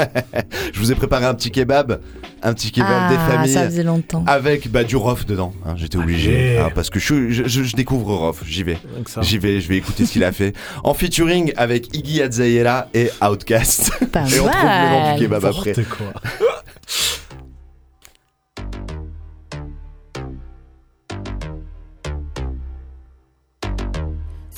je vous ai préparé un petit kebab, un petit kebab ah, des familles. ça faisait longtemps. Avec bah, du rof dedans, hein, j'étais obligé, hein, parce que je, je, je- je découvre rof, j'y vais. J'y vais, je vais écouter ce qu'il a fait. En featuring avec Iggy Azalea et Outkast. Pas et on trouve le nom du kebab après. Quoi.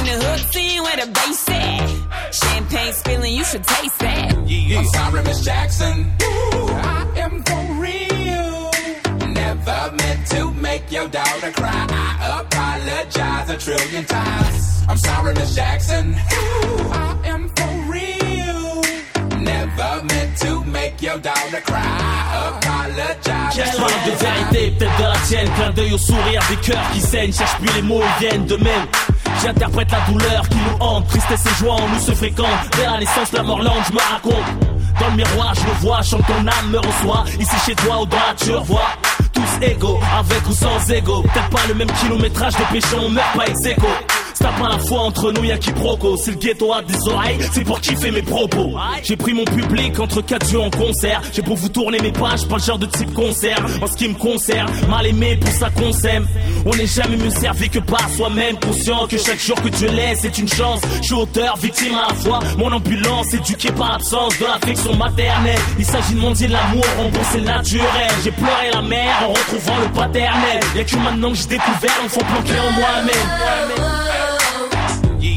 Bring the hooks in where the bass at. Champagne spilling, you should taste that. I'm sorry, Miss Jackson. Ooh, I am for real. Never meant to make your daughter cry. I apologize a trillion times. I'm sorry, Miss Jackson. Ooh, I am for real. Never meant to make your daughter cry. I apologize. Cherche de vérité, peut-être de la tienne. Clin d'œil au sourire des cœurs qui saignent. Cherche plus les mots, ils viennent de même. J'interprète la douleur qui nous hante. Tristesse et joie en nous se fréquentent. Dès la naissance, la mort lente, je me raconte. Dans le miroir, je me vois, chante ton âme me reçoit. Ici chez toi ou dans la tu revois. Tous égaux, avec ou sans ego. Peut-être pas le même kilométrage de péché, on meurt pas ex. C'est pas la foi entre nous, y'a quiproquo. C'est le ghetto à des oreilles, c'est pour kiffer mes propos. J'ai pris mon public entre quatre yeux en concert. J'ai pour vous tourner mes pages, pas le genre de type concert. En ce qui me concerne, mal aimé pour ça qu'on s'aime. On n'est jamais mieux servi que par soi-même. Conscient que chaque jour que Dieu laisse est une chance. Je suis auteur, victime à la fois. Mon ambulance éduquée par l'absence de l'affection maternelle. Il s'agit de mendier de l'amour, rembourser le naturel. J'ai pleuré la mère en retrouvant le paternel. Y'a que maintenant que j'ai découvert l'enfant planqué en moi-même.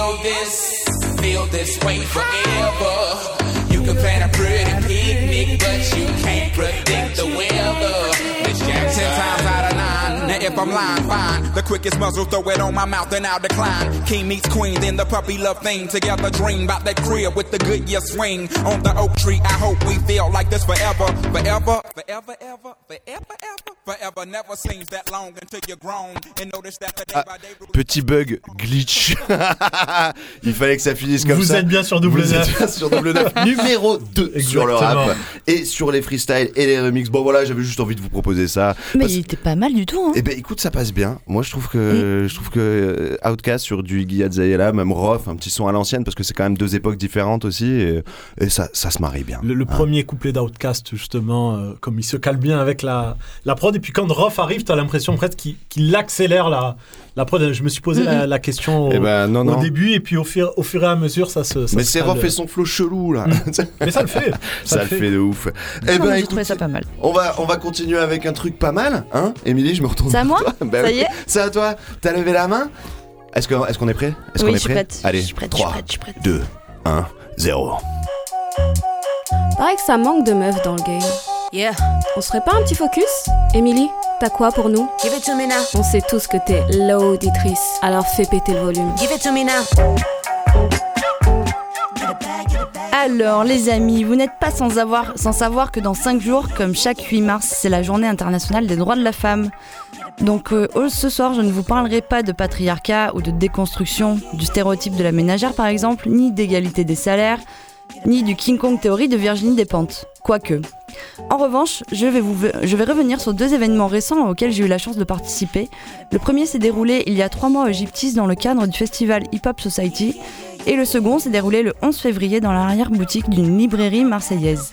Feel this, feel this way forever. You can plan a pretty picnic, but you can't predict the weather. If I'm lying, fine. The quickest muzzle, throw it on my mouth and I'll decline. King meets queen, then the puppy love thing. Together dream about that crib with the good year swing. On the oak tree, I hope we feel like this forever. Forever, forever, ever, forever, ever. Forever never seems that long until you're grown. And notice that the day Ah, by day. petit bug glitch. Il fallait que ça finisse comme Vous ça. êtes bien sur double Vous êtes bien sur double neuf. Numéro 2 sur le rap et sur les freestyles et les remixes. Bon voilà, j'avais juste envie de vous proposer ça. Mais Parce- il était pas mal du tout. Hein. Eh ben écoute, ça passe bien. Moi je trouve que je trouve que euh, Outkast sur du Iggy Azalea, même Roth, un petit son à l'ancienne parce que c'est quand même deux époques différentes aussi et, et ça, ça se marie bien. Le, le Hein. premier couplet d'Outcast, justement, euh, comme il se cale bien avec la, la prod. Et puis quand Roth arrive, t'as l'impression presque qu'il qu'il accélère la, la prod. Je me suis posé la, la question au, Eh ben, non, non. au début, et puis au fur, au fur et à mesure, ça se. ça Mais c'est. Roth et son flow chelou là. Mais ça le fait. Ça, le fait. de ouf. Eh Non, ben écoute, trouvé ça pas mal. on va on va continuer avec un truc pas mal, hein Émilie, je me retourne. C'est à moi toi. Ben Ça oui. y est C'est à toi. T'as levé la main Est-ce que est-ce qu'on est prêt Est-ce Oui, qu'on est je suis prêt prête. Allez, Je suis prête, je suis 3, prête, je suis prête. 2, 1, 0. Pareil que ça manque de meufs dans le game. Yeah. On se ferait pas un petit focus Émilie, t'as quoi pour nous? Give it to me now. On sait tous que t'es l'auditrice, alors fais péter le volume. Give it to me now. Alors les amis, vous n'êtes pas sans, avoir, sans savoir que dans 5 jours, comme chaque 8 mars, c'est la journée internationale des droits de la femme. Donc euh, oh, ce soir, je ne vous parlerai pas de patriarcat ou de déconstruction du stéréotype de la ménagère par exemple, ni d'égalité des salaires, ni du King Kong théorie de Virginie Despentes. Quoique. En revanche, je vais, vous, je vais revenir sur deux événements récents auxquels j'ai eu la chance de participer. Le premier s'est déroulé il y a trois mois au Gyptis dans le cadre du festival Hip Hop Society, et le second s'est déroulé le 11 février dans l'arrière-boutique d'une librairie marseillaise.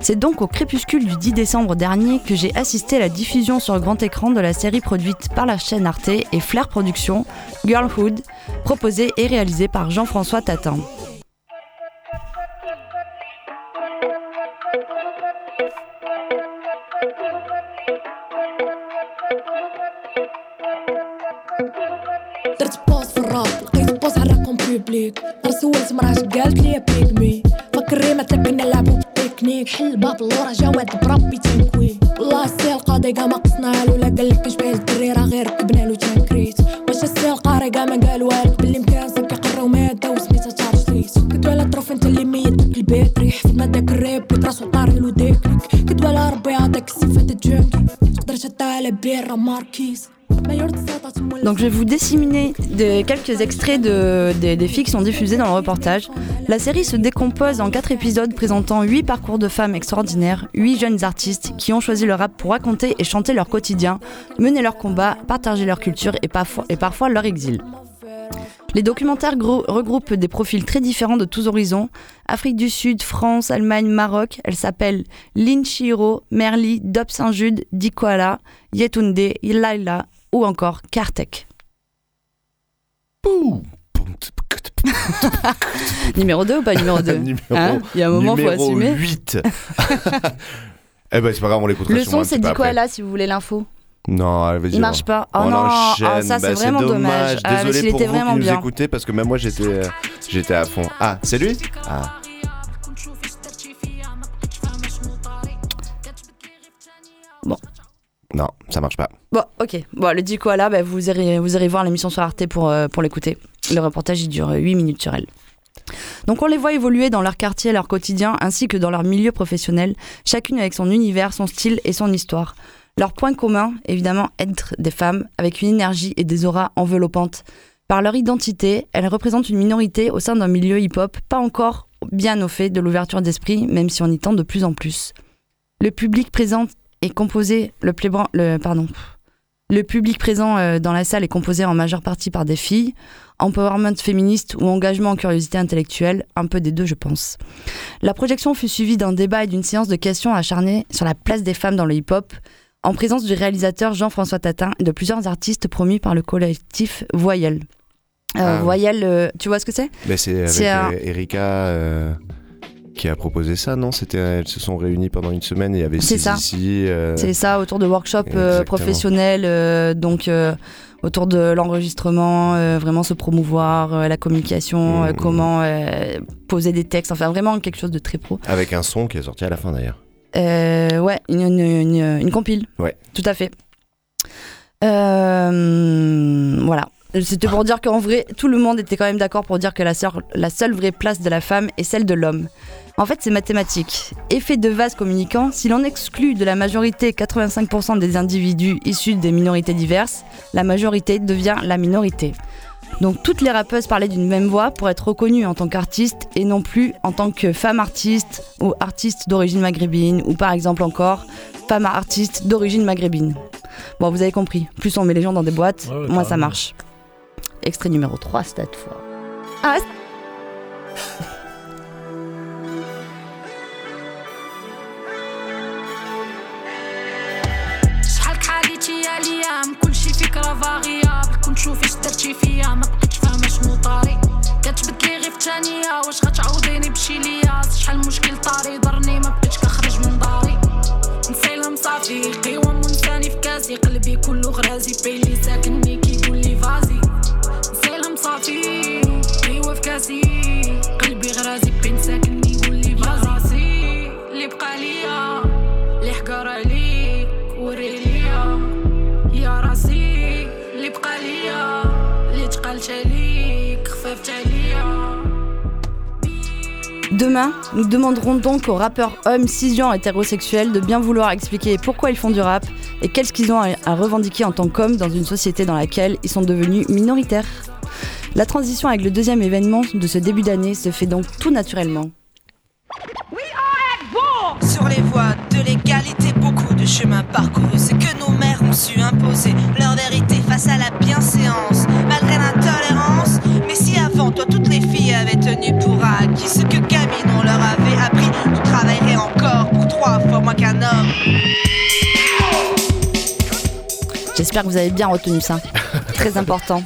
C'est donc au crépuscule du 10 décembre dernier que j'ai assisté à la diffusion sur grand écran de la série produite par la chaîne Arte et Flair Productions, Girlhood, proposée et réalisée par Jean-François Tatin. It's boss. Quelques extraits de, des- filles sont diffusées dans le reportage. La série se décompose en quatre épisodes présentant huit parcours de femmes extraordinaires, huit jeunes artistes qui ont choisi le rap pour raconter et chanter leur quotidien, mener leur combat, partager leur culture et parfois, leur exil. Les documentaires regroupent des profils très différents de tous horizons. Afrique du Sud, France, Allemagne, Maroc. Elles s'appellent Lin Chiro, Merli, Dop Saint-Jude, Dikoala, Yetunde, Ilaila ou encore Kartek. Numéro 2 ou pas numéro 2 Numéro- Il y a un moment, faut assumer. 8. eh ben, c'est pas grave, on l'écoutera Le son, c'est petit peu après. Dikoala si vous voulez l'info. Non, vas-y. Il marche pas. Oh on non, enchaîne. ah, ça, c'est Bah, vraiment dommage. Ah, mais Désolé s'il pour était vous vraiment qui nous bien. écoutez parce que même moi j'étais euh, j'étais à fond. Ah, c'est lui? Ah. Bon. Non, ça marche pas. Bon, ok. Bon, le Dikoala, bah, vous, irez, vous irez voir l'émission sur Arte pour, euh, pour l'écouter. Le reportage, il dure 8 minutes sur elle. Donc on les voit évoluer dans leur quartier, leur quotidien, ainsi que dans leur milieu professionnel, chacune avec son univers, son style et son histoire. Leur point commun, évidemment, être des femmes, avec une énergie et des auras enveloppantes. Par leur identité, elles représentent une minorité au sein d'un milieu hip-hop pas encore bien au fait de l'ouverture d'esprit, même si on y tend de plus en plus. Le public présent est composé, le, plébran- le, pardon, le public présent euh, dans la salle est composé en majeure partie par des filles. Empowerment féministe ou engagement en curiosité intellectuelle, un peu des deux je pense. La projection fut suivie d'un débat et d'une séance de questions acharnées sur la place des femmes dans le hip-hop, en présence du réalisateur Jean-François Tatin et de plusieurs artistes promus par le collectif Voyelle. Euh, Ah. Voyelle, euh, tu vois ce que c'est? Mais c'est avec un- Erika euh, qui a proposé ça, non C'était elles se sont réunies pendant une semaine et avait C'est ça. ici. euh, C'est ça, autour de workshops euh, professionnels, euh, donc autour de l'enregistrement, vraiment se promouvoir, la communication, Mmh. comment poser des textes, enfin vraiment quelque chose de très pro. Avec un son qui est sorti à la fin d'ailleurs. Ouais, une, une, une- une compile. Ouais. Tout à fait. Voilà. C'était pour dire qu'en vrai, tout le monde était quand même d'accord pour dire que la seule vraie place de la femme est celle de l'homme. En fait, c'est mathématique. Effet de vase communicant, si l'on exclut de la majorité 85% des individus issus des minorités diverses, la majorité devient la minorité. Donc toutes les rappeuses parlaient d'une même voix pour être reconnues en tant qu'artistes et non plus en tant que femme artiste ou artiste d'origine maghrébine ou par exemple encore femme artiste d'origine maghrébine. Bon, vous avez compris, plus on met les gens dans des boîtes, Ouais, ouais, moins ça marche. Extrait numéro 3 cette fois. Ah, كلشي فكره فاغيه كنت شوفي اش درتي فيا ما بقيتش فاهمة شنو طاري. كتبدلي غير في ثانية واش غتعوضيني بشي لياس؟ شحال مشكل طاري؟ ضرني ما بقيتش كنخرج من داري. نسيلهم صافي قيوم ونساني في كاسي قلبي كله غرازي بيلي كيقول Demain, nous demanderons donc aux rappeurs hommes cisgenres hétérosexuels de bien vouloir expliquer pourquoi ils font du rap et qu'est-ce qu'ils ont à revendiquer en tant qu'hommes dans une société dans laquelle ils sont devenus minoritaires. La transition avec le deuxième événement de ce début d'année se fait donc tout naturellement. Sur les voies de l'égalité, beaucoup de chemins parcourus. C'est que nos mères ont su imposer leur vérité face à la bienséance, malgré l'intolérance. Mais si avant toi toutes les filles avaient tenu pour acquis ce que J'espère que vous avez bien retenu ça. Très important.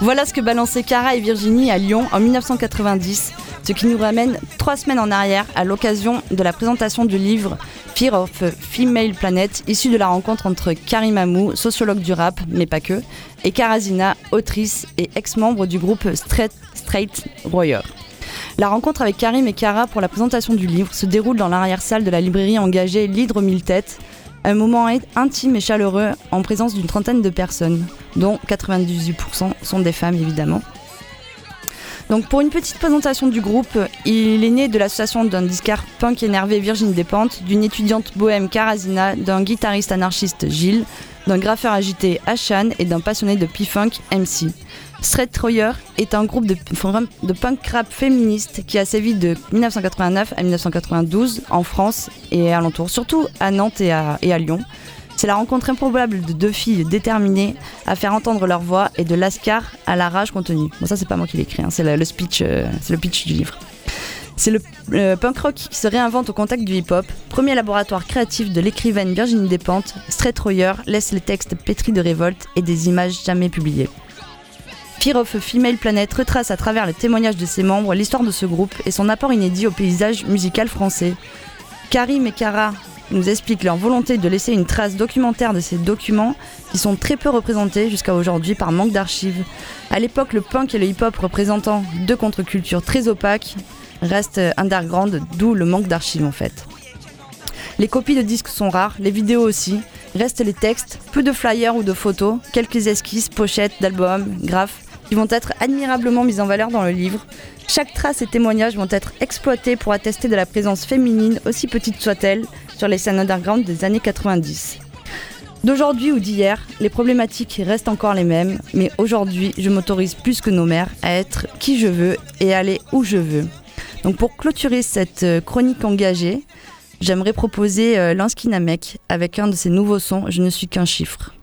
Voilà ce que balançaient Cara et Virginie à Lyon en 1990, ce qui nous ramène trois semaines en arrière à l'occasion de la présentation du livre Fear of Female Planet, issu de la rencontre entre Karim Amou, sociologue du rap, mais pas que, et Karazina, autrice et ex-membre du groupe Straight, Straight. La rencontre avec Karim et Cara pour la présentation du livre se déroule dans l'arrière-salle de la librairie engagée L'Hydre Mille Têtes, un moment in- intime et chaleureux en présence d'une trentaine de personnes, dont 98% sont des femmes évidemment. Donc pour une petite présentation du groupe, il est né de l'association d'un disquaire punk énervé Virginie Despentes, d'une étudiante bohème Karazina, d'un guitariste anarchiste Gilles, d'un graffeur agité Ashan et d'un passionné de P-Funk MC. Straight Troyer est un groupe de, punk rap féministe qui a sévi de 1989 à 1992 en France et alentours, surtout à Nantes et à, Lyon. C'est la rencontre improbable de deux filles déterminées à faire entendre leur voix et de Lascar à la rage contenue. Bon, ça, c'est pas moi qui l'ai écrit, hein, c'est le, le speech, euh, c'est le pitch du livre. C'est le, le punk rock qui se réinvente au contact du hip-hop. Premier laboratoire créatif de l'écrivaine Virginie Despentes, Straight Troyer laisse les textes pétris de révolte et des images jamais publiées. Fear Female Planet retrace à travers les témoignages de ses membres l'histoire de ce groupe et son apport inédit au paysage musical français. Karim et Cara nous expliquent leur volonté de laisser une trace documentaire de ces documents qui sont très peu représentés jusqu'à aujourd'hui par manque d'archives. À l'époque, le punk et le hip-hop représentant deux contre-cultures très opaques restent underground, d'où le manque d'archives en fait. Les copies de disques sont rares, les vidéos aussi. Restent les textes, peu de flyers ou de photos, quelques esquisses, pochettes d'albums, graphes, qui vont être admirablement mis en valeur dans le livre. Chaque trace et témoignage vont être exploités pour attester de la présence féminine, aussi petite soit-elle, sur les scènes underground des années 90. D'aujourd'hui ou d'hier, les problématiques restent encore les mêmes, mais aujourd'hui, je m'autorise plus que nos mères à être qui je veux et aller où je veux. Donc pour clôturer cette euh, chronique engagée, j'aimerais proposer euh, Lansky Namek avec un de ses nouveaux sons Je ne suis qu'un chiffre.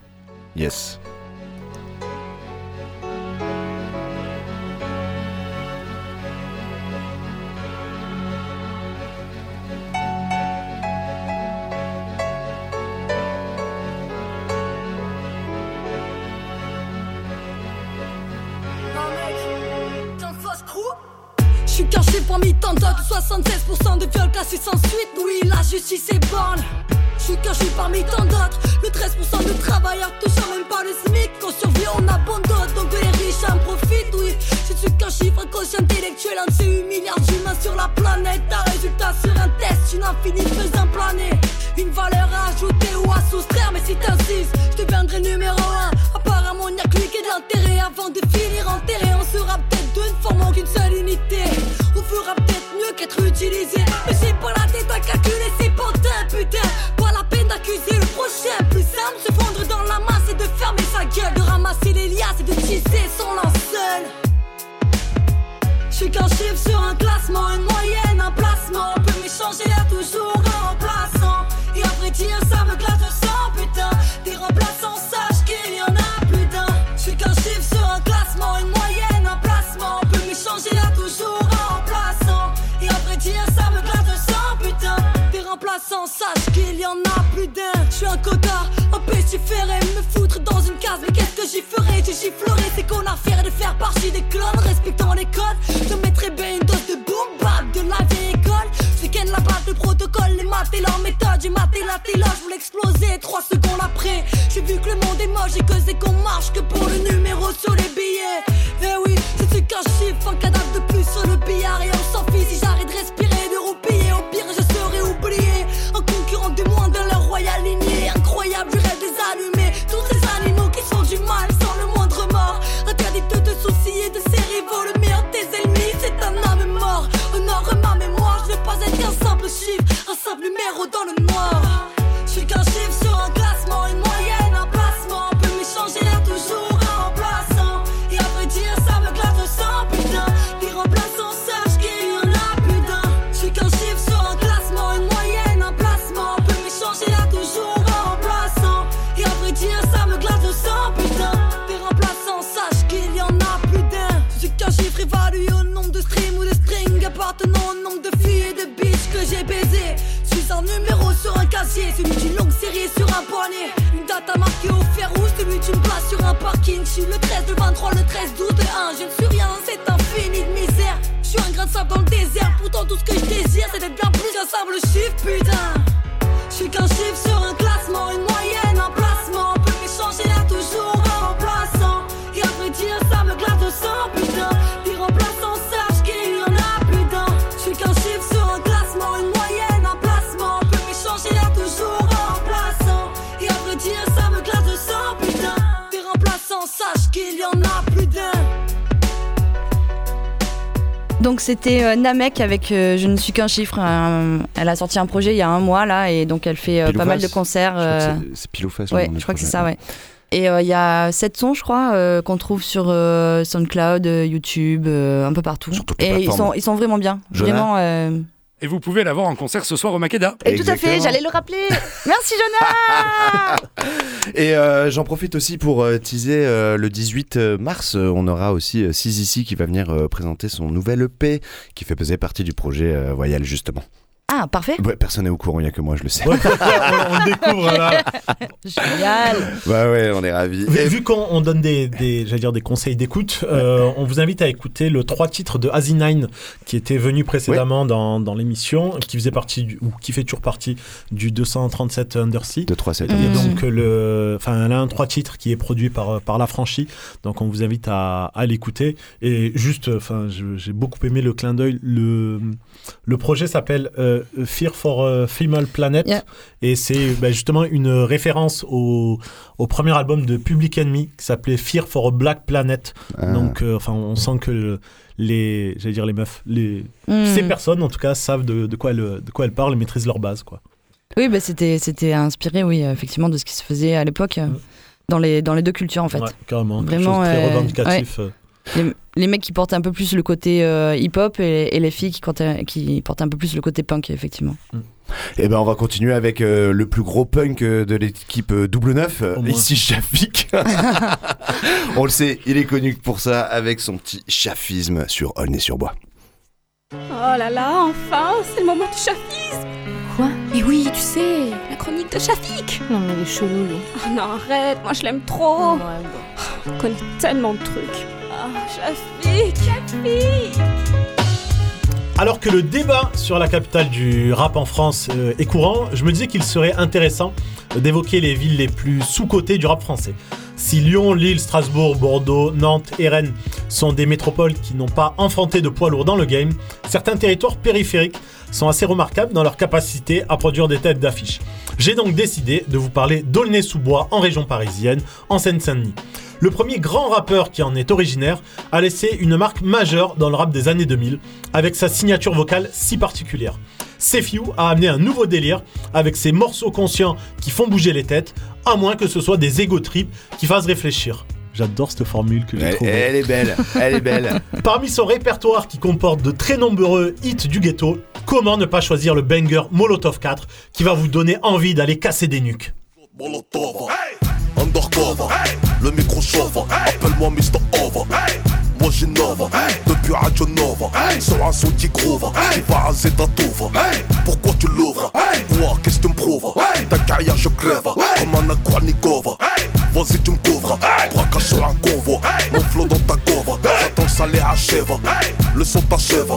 Yes. 76% de viols classés sans suite. Oui la justice est bonne. Je suis caché parmi tant d'autres. Le 13% de travailleurs touchant même pas le SMIC. Quand survit on abandonne. Donc les riches en profitent. Oui je suis qu'un chiffre quotient intellectuel. Un de ces 8 milliards d'humains sur la planète. Un résultat sur un test Une infinie faisant planer. Une valeur à ajouter ou à soustraire. Mais si t'insistes je deviendrai numéro 1 Apparemment qui a de l'intérêt Avant de finir enterré On sera peut-être deux ne formant qu'une seule unité Mais c'est pas la tête à calculer C'est pantin putain. Pas la peine d'accuser le prochain. Plus simple se fondre dans la masse Et de fermer sa gueule. De ramasser les liasses et de tisser son linceul. Je suis qu'un chiffre sur un classement, une moyenne, c'est qu'on a fait de faire partie des clones, respectant les codes. Je mettrais bien une dose de boom bap de la vieille école. Ce week-end, la base, le protocole, les maths et leur méthode. J'ai maté la téloge, je voulais exploser. Trois secondes après, j'ai vu que le monde est moche et que c'est qu'on marche que pour le numéro sur les billets. Celui d'une longue série sur un poignet. Une date à marquer au fer rouge, celui d'une place sur un parking. Je suis le 13, le 23, le 13, 12, le 1. Je ne suis rien, c'est infini de misère. Je suis un grain de sable dans le désert, pourtant tout ce que je désire, c'est d'être bien plus qu'un simple chiffre, putain. C'était euh, Namek avec euh, Je ne suis qu'un chiffre. elle a sorti un projet il y a un mois là et donc elle fait euh, pas mal de concerts. C'est- le Ouais, je crois que c'est ça, ouais. Et euh, il y a sept sons, je crois, euh, qu'on trouve sur euh, SoundCloud, YouTube, un peu partout. Et ils sont, ils sont vraiment bien. Jonah Vraiment. Et vous pouvez la voir en concert ce soir au Makeda. Et tout à fait, j'allais le rappeler. Merci Jonah Et euh, j'en profite aussi pour euh, teaser euh, le 18 mars. on aura aussi Sizizi qui va venir euh, présenter son nouvel EP qui fait faisait partie du projet euh, Voyal justement. Ah, parfait. Ouais, personne n'est au courant, il n'y a que moi, je le sais. on, on le découvre là. Génial. Bah ouais, on est ravis. Vu, vu qu'on on donne des, des, j'allais dire des conseils d'écoute, euh, on vous invite à écouter le trois titres de Asinine qui était venu précédemment dans, dans l'émission, qui faisait partie du- ou qui fait toujours partie du 237 Undersea. 237 Et Mm. donc le, enfin, a un trois titres qui est produit par par la franchise. Donc on vous invite à, à l'écouter. Et juste, enfin, je- j'ai beaucoup aimé le clin d'œil. Le le projet s'appelle euh, Fear for euh, Female Planet Yeah. et c'est bah, justement une référence au, au premier album de Public Enemy qui s'appelait Fear for a Black Planet. Ah. Donc, euh, enfin, on sent que les, j'allais dire les meufs, les, Mm. ces personnes en tout cas savent de, de quoi elles, de quoi elles parlent et maîtrisent leur base, quoi. Oui, bah, c'était, c'était inspiré, oui, effectivement, de ce qui se faisait à l'époque euh, dans, les, dans les deux cultures, en fait. Ouais, carrément, Vraiment, chose très euh, revendicatif. ouais. Les, les mecs qui portent un peu plus le côté euh, hip-hop et, et les filles qui, portent un peu plus le côté punk, effectivement. Et ben on va continuer avec euh, le plus gros punk de l'équipe euh, double neuf, ici Shafik. on le sait, il est connu pour ça avec son petit chafisme sur Aulnay-sur-Bois. Oh là là, enfin, c'est le moment du chafisme Quoi? Mais oui, tu sais, la chronique de Shafik Non mais il est chelou lui. Oh non, arrête, moi je l'aime trop On connaît tellement de trucs. Alors que le débat sur la capitale du rap en France euh, est courant, je me disais qu'il serait intéressant d'évoquer les villes les plus sous-cotées du rap français. Si Lyon, Lille, Strasbourg, Bordeaux, Nantes et Rennes sont des métropoles qui n'ont pas enfanté de poids lourds dans le game, certains territoires périphériques sont assez remarquables dans leur capacité à produire des têtes d'affiche. J'ai donc décidé de vous parler d'Aulnay-sous-Bois en région parisienne, en Seine-Saint-Denis. Le premier grand rappeur qui en est originaire a laissé une marque majeure dans le rap des années 2000 avec sa signature vocale si particulière. Sefiu a amené un nouveau délire avec ses morceaux conscients qui font bouger les têtes, à moins que ce soit des ego trips qui fassent réfléchir. J'adore cette formule que j'ai Elle, trouvée. elle est belle, elle est belle. Parmi son répertoire qui comporte de très nombreux hits du ghetto, comment ne pas choisir le banger Molotov 4 qui va vous donner envie d'aller casser des nuques? Molotov, undercover, le micro chauffe, appelle-moi Mr. Over. Moi j'innove, depuis Radio Nova, sur un son qui groove, qui va raser ta touve. Pourquoi tu l'ouvres? Quoi, qu'est-ce que tu me prouves? Ta carrière je crève, comme un Aquanikova. Vas-y tu me couvres, braquage sur un convoi, mon flow dans ta cover, j'attends ça les achève. Le son t'achève,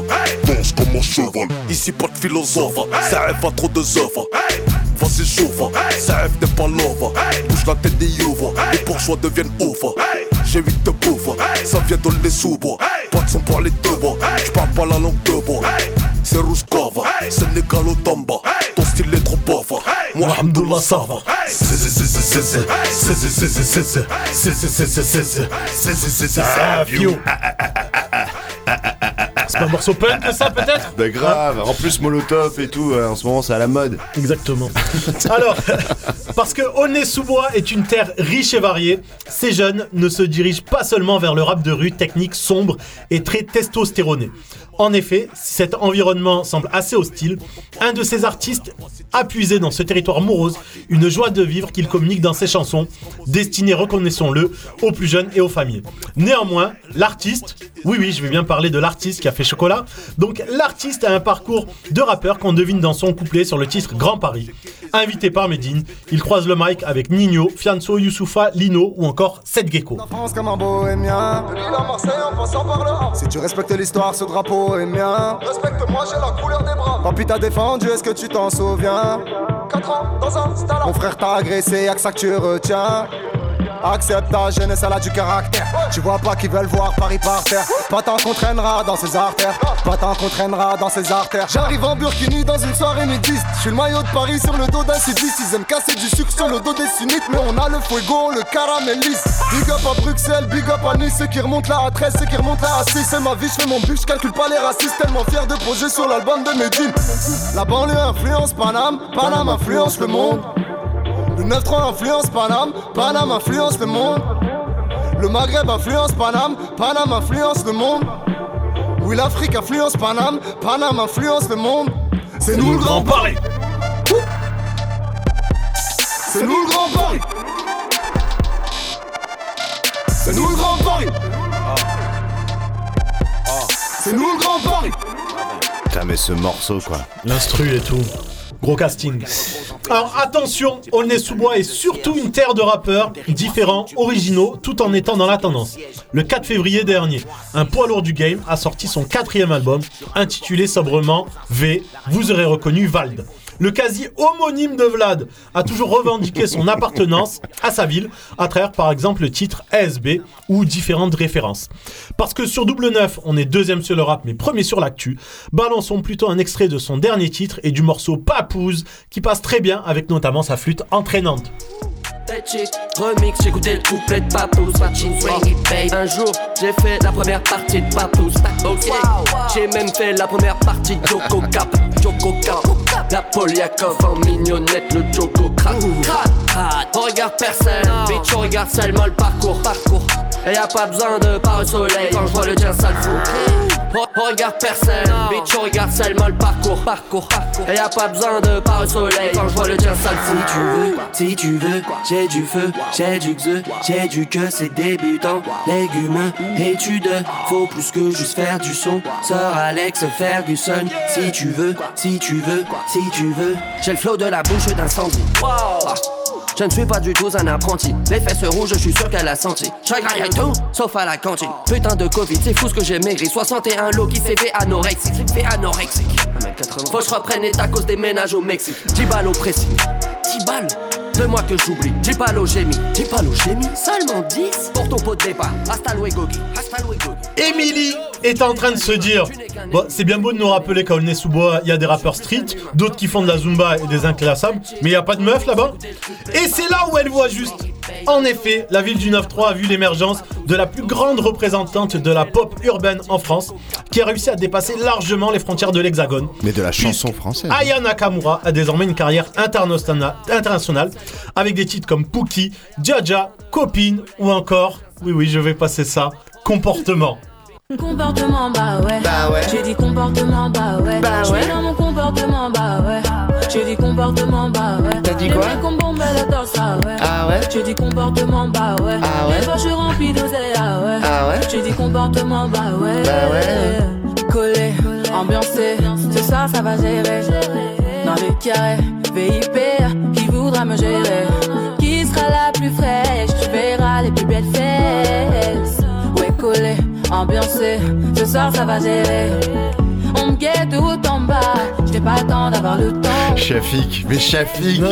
danse comme un cheval, ici pas de philosophe, ça rêve à trop de œuvres. Vas-y ça rêve n'est pas Bouge la tête des ouvres, les bourgeois deviennent ouvres J'ai huit de pauvres, ça vient de les sous-bois Pas de son pour les deux bois, j'parle pas la langue de bois C'est Rouskova, Sénégal au Tamba Ton style est trop pauvre, moi Alhamdoulilah ça va C'est c'est c'est un morceau punk ça peut-être Bah grave, en plus Molotov et tout, euh, en ce moment c'est à la mode. Exactement. Alors, parce que Aulnay-sous-Bois est une terre riche et variée, ces jeunes ne se dirigent pas seulement vers le rap de rue technique sombre et très testostéroné. En effet, si cet environnement semble assez hostile, un de ces artistes a puisé dans ce territoire morose une joie de vivre qu'il communique dans ses chansons, destinées, reconnaissons-le, aux plus jeunes et aux familles. Néanmoins, l'artiste, oui oui, je vais bien parler de l'artiste qui a fait Chocolat, donc l'artiste a un parcours de rappeur qu'on devine dans son couplet sur le titre Grand Paris. Invité par Medine, il croise le mic avec Nino, Fianso, Youssoufa, Lino ou encore Seth Gecko. France comme un bohémien. De Lille à Marseille en passant par là. Si tu respectes l'histoire, ce drapeau est mien. Respecte-moi, j'ai la couleur des bras. Papy t'a défendu, est-ce que tu t'en souviens? 4 ans dans un stade. Mon frère t'a agressé, y'a que ça que tu retiens. Accepte ta jeunesse, elle a du caractère. Tu vois pas qu'ils veulent voir Paris par terre. Pas tant qu'on traînera dans ses artères. Pas tant qu'on traînera dans ses artères. J'arrive en burkini dans une soirée nudiste. Je suis le maillot de Paris sur le dos d'un sudiste. Ils aiment casser du sucre sur le dos des sunnites. Mais on a le fuego, le caramélise. Big up à Bruxelles, big up à Nice. Ceux qui remontent là à 13, ceux qui remontent là à 6. C'est ma vie, je fais mon but, je calcule pas les racistes. Tellement fier de projet sur l'album de Medine. La banlieue influence Paname, Paname influence le monde. Le 9-3 influence Paname, Paname influence le monde. Le Maghreb influence Paname, Paname influence le monde. Oui, l'Afrique influence Paname, Paname influence le monde. C'est nous le grand Paris. C'est nous le grand Paris. C'est nous le grand Paris. C'est nous le grand Paris. Putain, mais ce morceau quoi. L'instru et tout. Gros casting. Alors attention, Aulnay-sous-Bois est surtout une terre de rappeurs différents, originaux, tout en étant dans la tendance. Le 4 février dernier, un poids lourd du game a sorti son quatrième album, intitulé sobrement V, vous aurez reconnu Vald. Le quasi homonyme de Vlad a toujours revendiqué son appartenance à sa ville à travers par exemple le titre ASB ou différentes références. Parce que sur Double 9, on est deuxième sur le rap mais premier sur l'actu, balançons plutôt un extrait de son dernier titre et du morceau Papouze qui passe très bien avec notamment sa flûte entraînante. Remix, j'écoutais le couplet de Papous, Machine Swing It Babe. Un jour, j'ai fait la première partie de Papous. Ok, j'ai même fait la première partie de Joko Cap. Joko Cap, la Poliakov en mignonnette, le Joko Crack. On regarde personne, bitch, on regarde seulement le parcours. parcours. Et y'a pas besoin de par soleil quand je vois le tien sale fou. Regarde personne, bitch, regarde seulement le parcours. parcours. Et y'a pas besoin de par soleil quand je vois le tien sale. Si tu veux, si tu veux, j'ai du feu, j'ai du xe, j'ai du que c'est débutant. Légumes, études, faut plus que juste faire du son. Sœur Alex Ferguson, si tu veux, si tu veux, si tu veux. J'ai le flow de la bouche d'incendie. Ah. Je ne suis pas du tout un apprenti. Les fesses rouges, je suis sûr qu'elle a senti. Chagrin et tout, sauf à la cantine. Putain de Covid, c'est fou ce que j'ai maigri. 61 lots qui s'est fait anorexique. Fait anorexique. Faut que je reprenne à cause des ménages au Mexique. 10 balles au précis. 10 balles? Deux mois que j'oublie. 10 balles au génie. 10 balles au génie Seulement 10 Pour ton pot de départ. Hasta luego. Hasta luego. Emily est en train de se dire Bon, c'est bien beau de nous rappeler qu'à Aulnay-sous-Bois, il y a des rappeurs street, d'autres qui font de la zumba et des inclassables, mais il n'y a pas de meufs là-bas. Et c'est là où elle voit juste. En effet, la ville du 9-3 a vu l'émergence de la plus grande représentante de la pop urbaine en France, qui a réussi à dépasser largement les frontières de l'Hexagone. Mais de la chanson française. Aya Nakamura a désormais une carrière internationale, avec des titres comme Pookie, Jaja, Copine ou encore, oui oui je vais passer ça, Comportement. Comportement, bah ouais. Bah ouais. J'ai dit comportement, bah ouais. Bah ouais. dans mon comportement, bah ouais. J'ai dit comportement, bah ouais. T'as dit quoi? ont bombé la torse, ah ouais. Ah ouais. J'ai dit comportement, bah ouais. Ah ouais. Je suis rempli d'oseille, ah ouais. Ah ouais. J'ai dit comportement, bah ouais. Bah ouais. Collé, ambiancé, ce soir ça va gérer. Dans le carré, VIP, qui voudra me gérer ambiancé, ce soir ça va gérer. On me guette tout en bas, J'ai pas le temps d'avoir le temps. Shafik, mais Shafik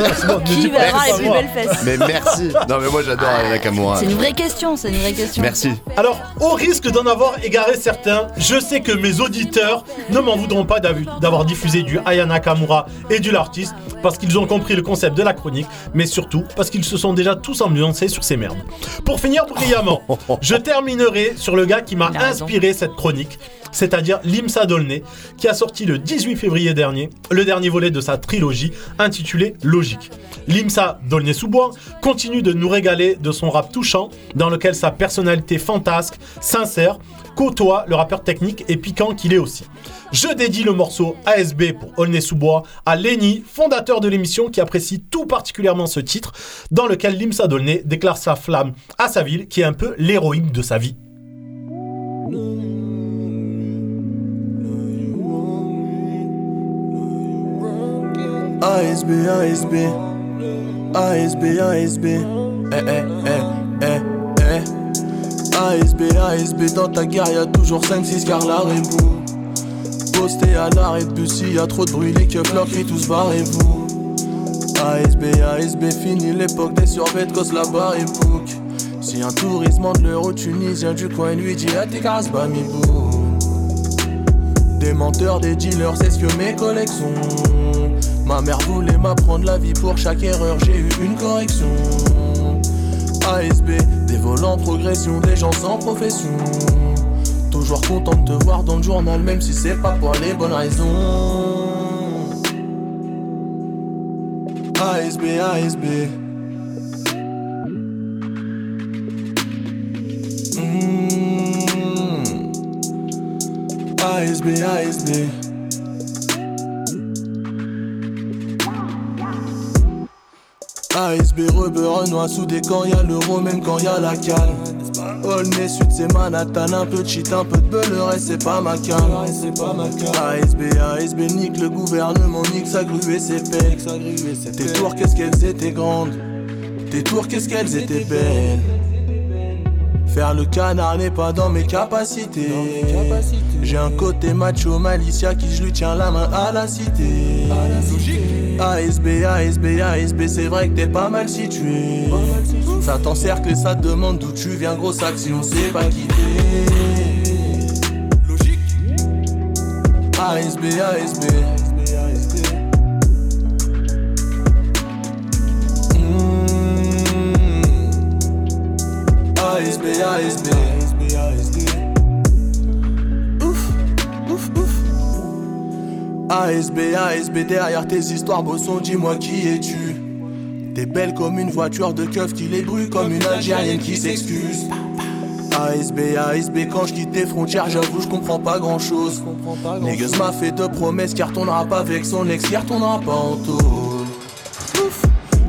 Qui va avoir les plus belles fesses Mais merci Non mais moi j'adore Aya Nakamura C'est une vraie question, c'est une vraie question. Merci Alors, au risque d'en avoir égaré certains, je sais que mes auditeurs ne m'en voudront pas d'av- d'avoir diffusé du Aya Nakamura et du l'artiste parce qu'ils ont compris le concept de la chronique, mais surtout parce qu'ils se sont déjà tous ambiancés sur ces merdes. Pour finir brillamment, je terminerai sur le gars qui m'a raison. inspiré cette chronique, c'est-à-dire Limsa Dolné, qui a sorti le 18 février dernier le dernier volet de sa trilogie intitulée Logique. Limsa Dolné-sous-Bois continue de nous régaler de son rap touchant, dans lequel sa personnalité fantasque, sincère, côtoie le rappeur technique et piquant qu'il est aussi. Je dédie le morceau ASB pour Aulnay-sous-Bois à Lenny, fondateur de l'émission qui apprécie tout particulièrement ce titre, dans lequel Limsa Dolné déclare sa flamme à sa ville, qui est un peu l'héroïque de sa vie. ASB, ASB, ASB, ASB, eh, eh, eh, eh, eh. ASB, ASB, dans ta guerre y'a toujours 5-6 car la rebou. Posté à l'arrêt de bus, y a trop de bruit, les keufs leur tous barrez-vous. ASB, ASB, fini l'époque des survêtes, cause la barre est book. Si un touriste demande l'euro tunisien du coin, lui dit à tes grâces, mi Des menteurs, des dealers, c'est ce que mes collègues sont. Ma mère voulait m'apprendre la vie pour chaque erreur, j'ai eu une correction. ASB, des en progression, des gens sans profession. Toujours content de te voir dans le journal, même si c'est pas pour les bonnes raisons. ASB, ASB. Mm. ASB, ASB. ASB, rebeu, Renoir, sous des camps, y'a l'euro, même quand y'a la calme. Aulnay Sud, c'est Manhattan, un peu de shit, un peu de beurre, et c'est pas ma cam. ASB, ASB, nique le gouvernement, nique sa grue et ses pecs. Tes tours, qu'est-ce qu'elles étaient grandes. Tes tours, qu'est-ce qu'elles étaient belles. Faire le canard n'est pas dans mes capacités. J'ai un côté macho malicia qui je lui tiens la main à la cité. ASB, ASB, ASB, c'est vrai que t'es pas mal situé. Ça t'encercle et ça te demande d'où tu viens, grosse action, c'est pas quitter. Logique. ASB, ASB. Mm. ASB, ASB. ASB, ASB, derrière tes histoires, bosson, dis-moi qui es-tu T'es belle comme une voiture de keuf qui les brûle comme une Algérienne qui s'excuse. ASB, ASB, quand je quitte tes frontières, j'avoue, je comprends pas grand chose. Négus m'a fait deux promesses qui retournera pas avec son ex, qui retournera pas en tôle.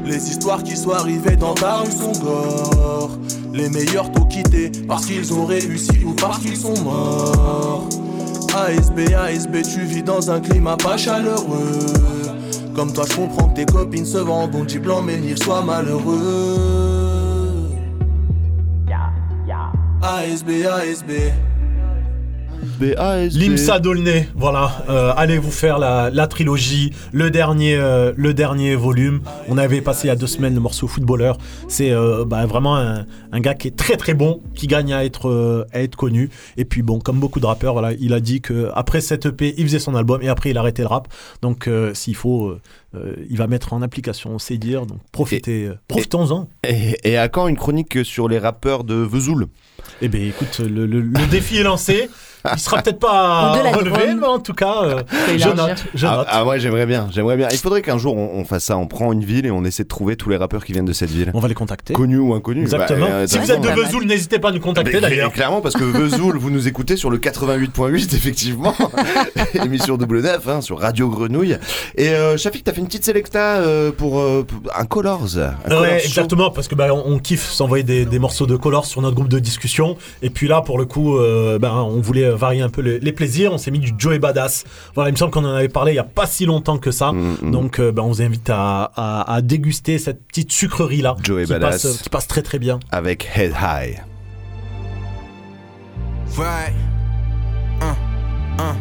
Les histoires qui sont arrivées dans ta rue sont gore. Les meilleurs t'ont quitté parce qu'ils ont réussi ou parce qu'ils sont morts. ASB, ASB, tu vis dans un climat pas chaleureux. Comme toi, je comprends que tes copines se vendent bon petit blanc, mais n'y soient malheureux. ASB, ASB. Limsa Dolné, voilà. Euh, allez vous faire la, trilogie, le dernier, euh, le dernier volume. On avait passé il y a deux semaines le morceau footballeur. C'est euh, bah, vraiment un, gars qui est très très bon, qui gagne à être, à être connu. Et puis bon, comme beaucoup de rappeurs, il a dit que après cette EP, il faisait son album et après il a arrêté le rap. Donc s'il faut, euh, il va mettre en application ses dires. Donc profitez, euh, profitons-en. Et, et à quand une chronique sur les rappeurs de Vesoul? Eh bien écoute, le, le- le défi est lancé. Il sera peut-être pas relevé, mais en tout cas, euh, je note. Je ah, note. ah ouais, j'aimerais bien, j'aimerais bien. Il faudrait qu'un jour on, on fasse ça. On prend une ville et on essaie de trouver tous les rappeurs qui viennent de cette ville. On va les contacter. Connus ou inconnus. Exactement. Bah, euh, si vous êtes de. Vesoul, n'hésitez pas à nous contacter d'ailleurs. Clairement, parce que Vesoul, vous nous écoutez sur le 88.8, effectivement. Émission double neuf, hein, sur Radio Grenouille. Et euh, Shafik, t'as fait une petite sélecta euh, pour, euh, pour un Colors. Un Colors Ouais, show. exactement, parce que bah, on, on kiffe s'envoyer des, des morceaux de Colors sur notre groupe de discussion. Et puis là, pour le coup, euh, ben, on voulait varier un peu les, les plaisirs. On s'est mis du Joey Badass. Voilà, il me semble qu'on en avait parlé il y a pas si longtemps que ça. Mm, Donc, euh, ben, on vous invite à, à- à déguster cette petite sucrerie là, Joey qui, Badass. passe, qui passe très très bien. Avec Head High. Right. Uh, uh,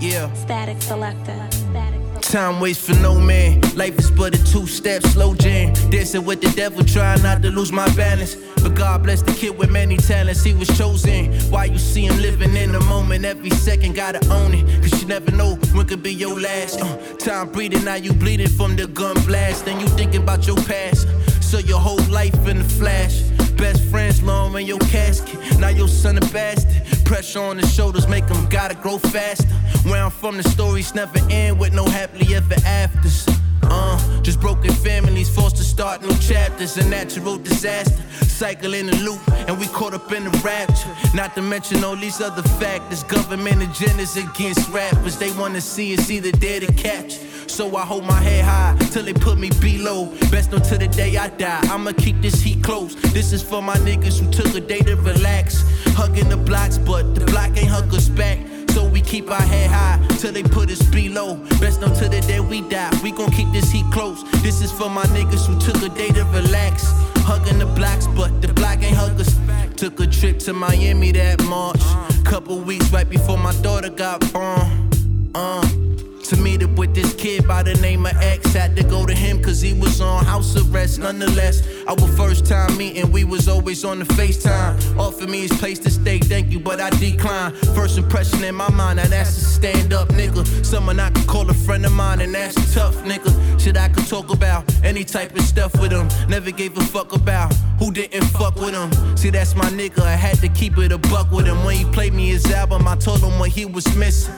yeah. Static selector. Static Time waits for no man. Life is but a two step slow jam. Dancing with the devil, trying not to lose my balance. But God bless the kid with many talents, he was chosen. Why you see him living in the moment, every second gotta own it. Cause you never know when could be your last. Uh, time breathing, now you bleeding from the gun blast. And you thinking about your past. So your whole life in the flash. Best friends long in your casket. Now your son a bastard. Pressure on the shoulders make him gotta grow faster. Where I'm from, the stories never end with no happily ever afters. Uh, just broken families forced to start new chapters. A natural disaster, cycle in a loop, and we caught up in the rapture. Not to mention all these other factors. Government agendas against rappers. They wanna see us either dead or captured. So I hold my head high till they put me below. Best until the day I die. I'ma keep this heat close. This is for my niggas who took a day to relax. Hugging the blocks, but the block ain't hug us back. So we keep our head high till they put us below. Best until the day we die. We gon' keep this heat close. This is for my niggas who took a day to relax. Hugging the blocks, but the block ain't hug us back. Took a trip to Miami that March. Couple weeks right before my daughter got born. Uh. To meet up with this kid by the name of X. Had to go to him cause he was on house arrest. Nonetheless, our first time meeting, we was always on the FaceTime. Offered me his place to stay, thank you, but I declined. First impression in my mind, now that's a stand up nigga. Someone I could call a friend of mine, and that's tough nigga. Shit I could talk about, any type of stuff with him. Never gave a fuck about who didn't fuck with him. See, that's my nigga, I had to keep it a buck with him. When he played me his album, I told him what he was missing.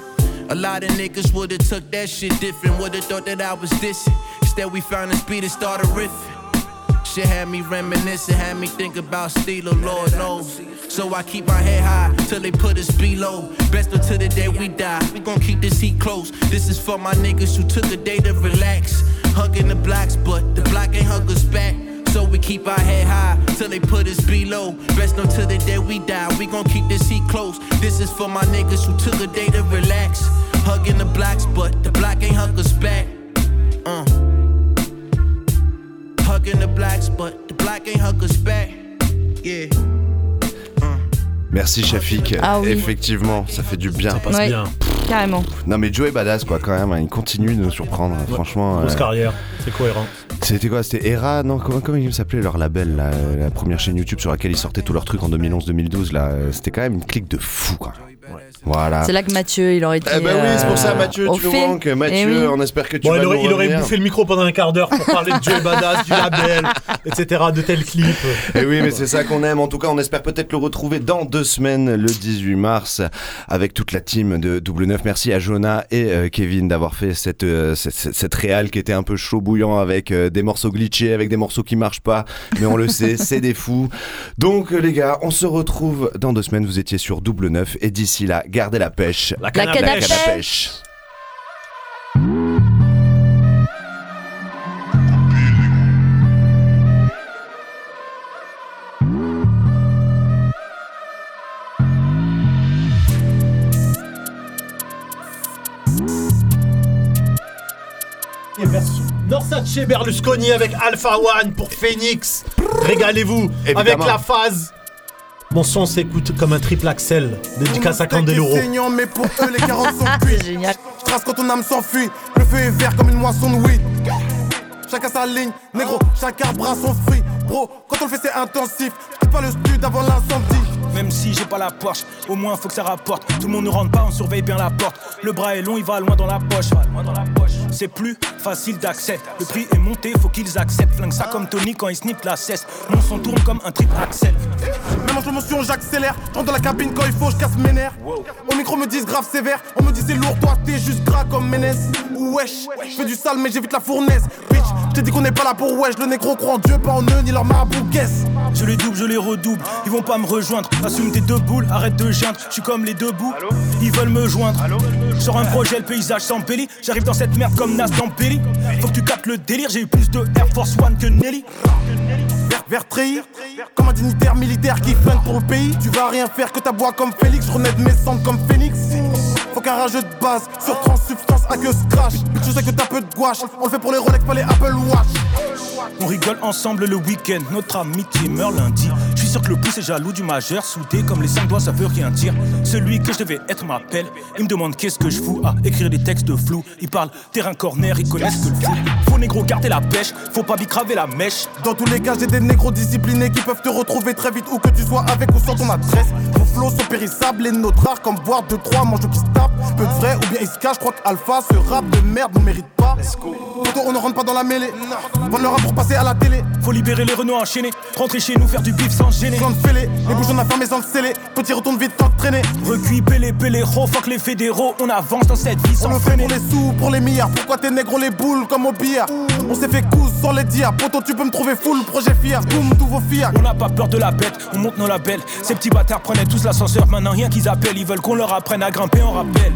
A lot of niggas would've took that shit different, would've thought that I was dissing. Instead, we found a speed and started riffing. Shit had me reminiscing, had me think about Steelo, Lord knows. So I keep my head high till they put us below. Best until the day we die. We gon' keep this heat close. This is for my niggas who took a day to relax. Hugging the blocks, but the block ain't hug us back. So we keep our head high till they put us below. Best until the day we die. We gon' keep this heat close. This is for my niggas who took a day to relax. Hugging the blocks, but the block ain't hug us back. Uh. Hugging the blacks, but the block ain't hug us back. Yeah. Merci Shafik. Ah oui. Effectivement, ça fait du bien. Ouais, Carrément. Non mais Joe est badass quoi quand même, hein. il continue de nous surprendre, franchement. Grosse euh, carrière, c'est cohérent. C'était quoi? C'était Era? Non, comment, comment il s'appelait leur label, là, la première chaîne YouTube sur laquelle ils sortaient tous leurs trucs en 2011-2012 là. euh, C'était quand même une clique de fou quoi. Voilà. C'est là que Mathieu, il aurait été. Eh ben oui, c'est pour ça, euh, Mathieu, tu fait. manques. Eh Mathieu, oui. on espère que tu Bon, vas il aurait, nous il aurait revenir. bouffé le micro pendant un quart d'heure pour parler de Joey Badass, du label, etc., de tel clip. Et Eh oui, mais c'est ça qu'on aime. En tout cas, on espère peut-être le retrouver dans deux semaines, le 18 mars, avec toute la team de Double 9. Merci à Jonah et euh, Kevin d'avoir fait cette, euh, cette, cette, qui était un peu chaud bouillant avec euh, des morceaux glitchés, avec des morceaux qui marchent pas. Mais on le sait, c'est des fous. Donc, euh, les gars, on se retrouve dans deux semaines. Vous étiez sur Double 9. Et d'ici là, gardez la pêche. La canne à La pêche. canne à pêche. Et version Norsace Berlusconi avec Alpha One pour Phoenix. Régalez-vous avec la phase. Mon son s'écoute comme un triple axel. Dédicace à Candeloro. mais pour eux, les carottes sont cuites. Génial. Je trace quand ton âme s'enfuit. Le feu est vert comme une moisson de weed. Chacun sa ligne, négro, chacun bras son fruit. Bro, quand on le fait, c'est intensif. Quitte pas le stud avant l'incendie. Même si j'ai pas la Porsche, au moins faut que ça rapporte. Tout le monde ne rentre pas, on surveille bien la porte. Le bras est long, il va loin dans la poche. C'est plus facile d'accès. Le prix est monté, faut qu'ils acceptent. Flingue ça comme Tony quand il snip la cesse. Mon son tourne comme un triple axel. Même en slow motion, j'accélère. Je rentre dans la cabine quand il faut, je casse mes nerfs. Au micro, me disent grave sévère. On me dit c'est lourd, toi t'es juste gras comme Ménès. Wesh, je fais du sale, mais j'évite la fournaise. Bitch, je t'ai dit qu'on n'est pas là pour wesh. Le négro croit en Dieu, pas en eux, ni leur marabout, guess. Je les double, je les redouble. Ils vont pas me rejoindre. Assume tes deux boules, arrête de geindre. Je suis comme les deux bouts. Ils veulent me joindre. Sur un projet, le paysage s'embellit. J'arrive dans cette merde comme Nas dans Belly. Faut que tu captes le délire. J'ai eu plus de Air Force One que Nelly. Vert, vert trahir, comme un dignitaire militaire qui flingue pour le pays. Tu vas rien faire que ta bois comme Félix, de mes cendres comme Phoenix. Faut qu'un rageux de base, sur transsubstance à que scratch. Bitch, je sais que t'as peu de gouache, on le fait pour les Rolex, pas les Apple Watch. On rigole ensemble le week-end. Notre amitié meurt lundi. Suis sûr que le pouce est jaloux du majeur, soudé comme les cinq doigts, ça veut rien dire. Celui que je devais être m'appelle, il me demande qu'est-ce que je fous à écrire des textes de flou. Il parle terrain corner, ils connaissent que le foot. Faut négro garder la pêche, faut pas bicraver la mèche. Dans tous les cas, j'ai des négros disciplinés qui peuvent te retrouver très vite où que tu sois avec ou sans ton adresse. Vos flots sont périssables et notre rare comme boire 2-3 mange qui se tape. Peu de vrai ou bien il se cache, je crois qu'Alpha, ce rap de merde, on mérite pas. Poto, on ne rentre pas dans la mêlée. Vendre le rap pour passer à la télé. Faut libérer les Renault enchaînés, rentrer chez nous, faire du bif sans gêner. Plan de fêlé, les on sans le sceller. Petit retourne vite, de traîner. Recuit, pélé, pélé, oh fuck les fédéraux, on avance dans cette vie On sans le fait freiner. pour les sous, pour les milliards. Pourquoi tes négros les boules comme au billard? On s'est fait cousse sans les dire. Poto, tu peux me trouver full, projet fier. Boum, tous vos fiers. On n'a pas peur de la bête, on monte nos labels. Ces petits bâtards prenaient tous l'ascenseur, maintenant rien qu'ils appellent, ils veulent qu'on leur apprenne à grimper en rappel.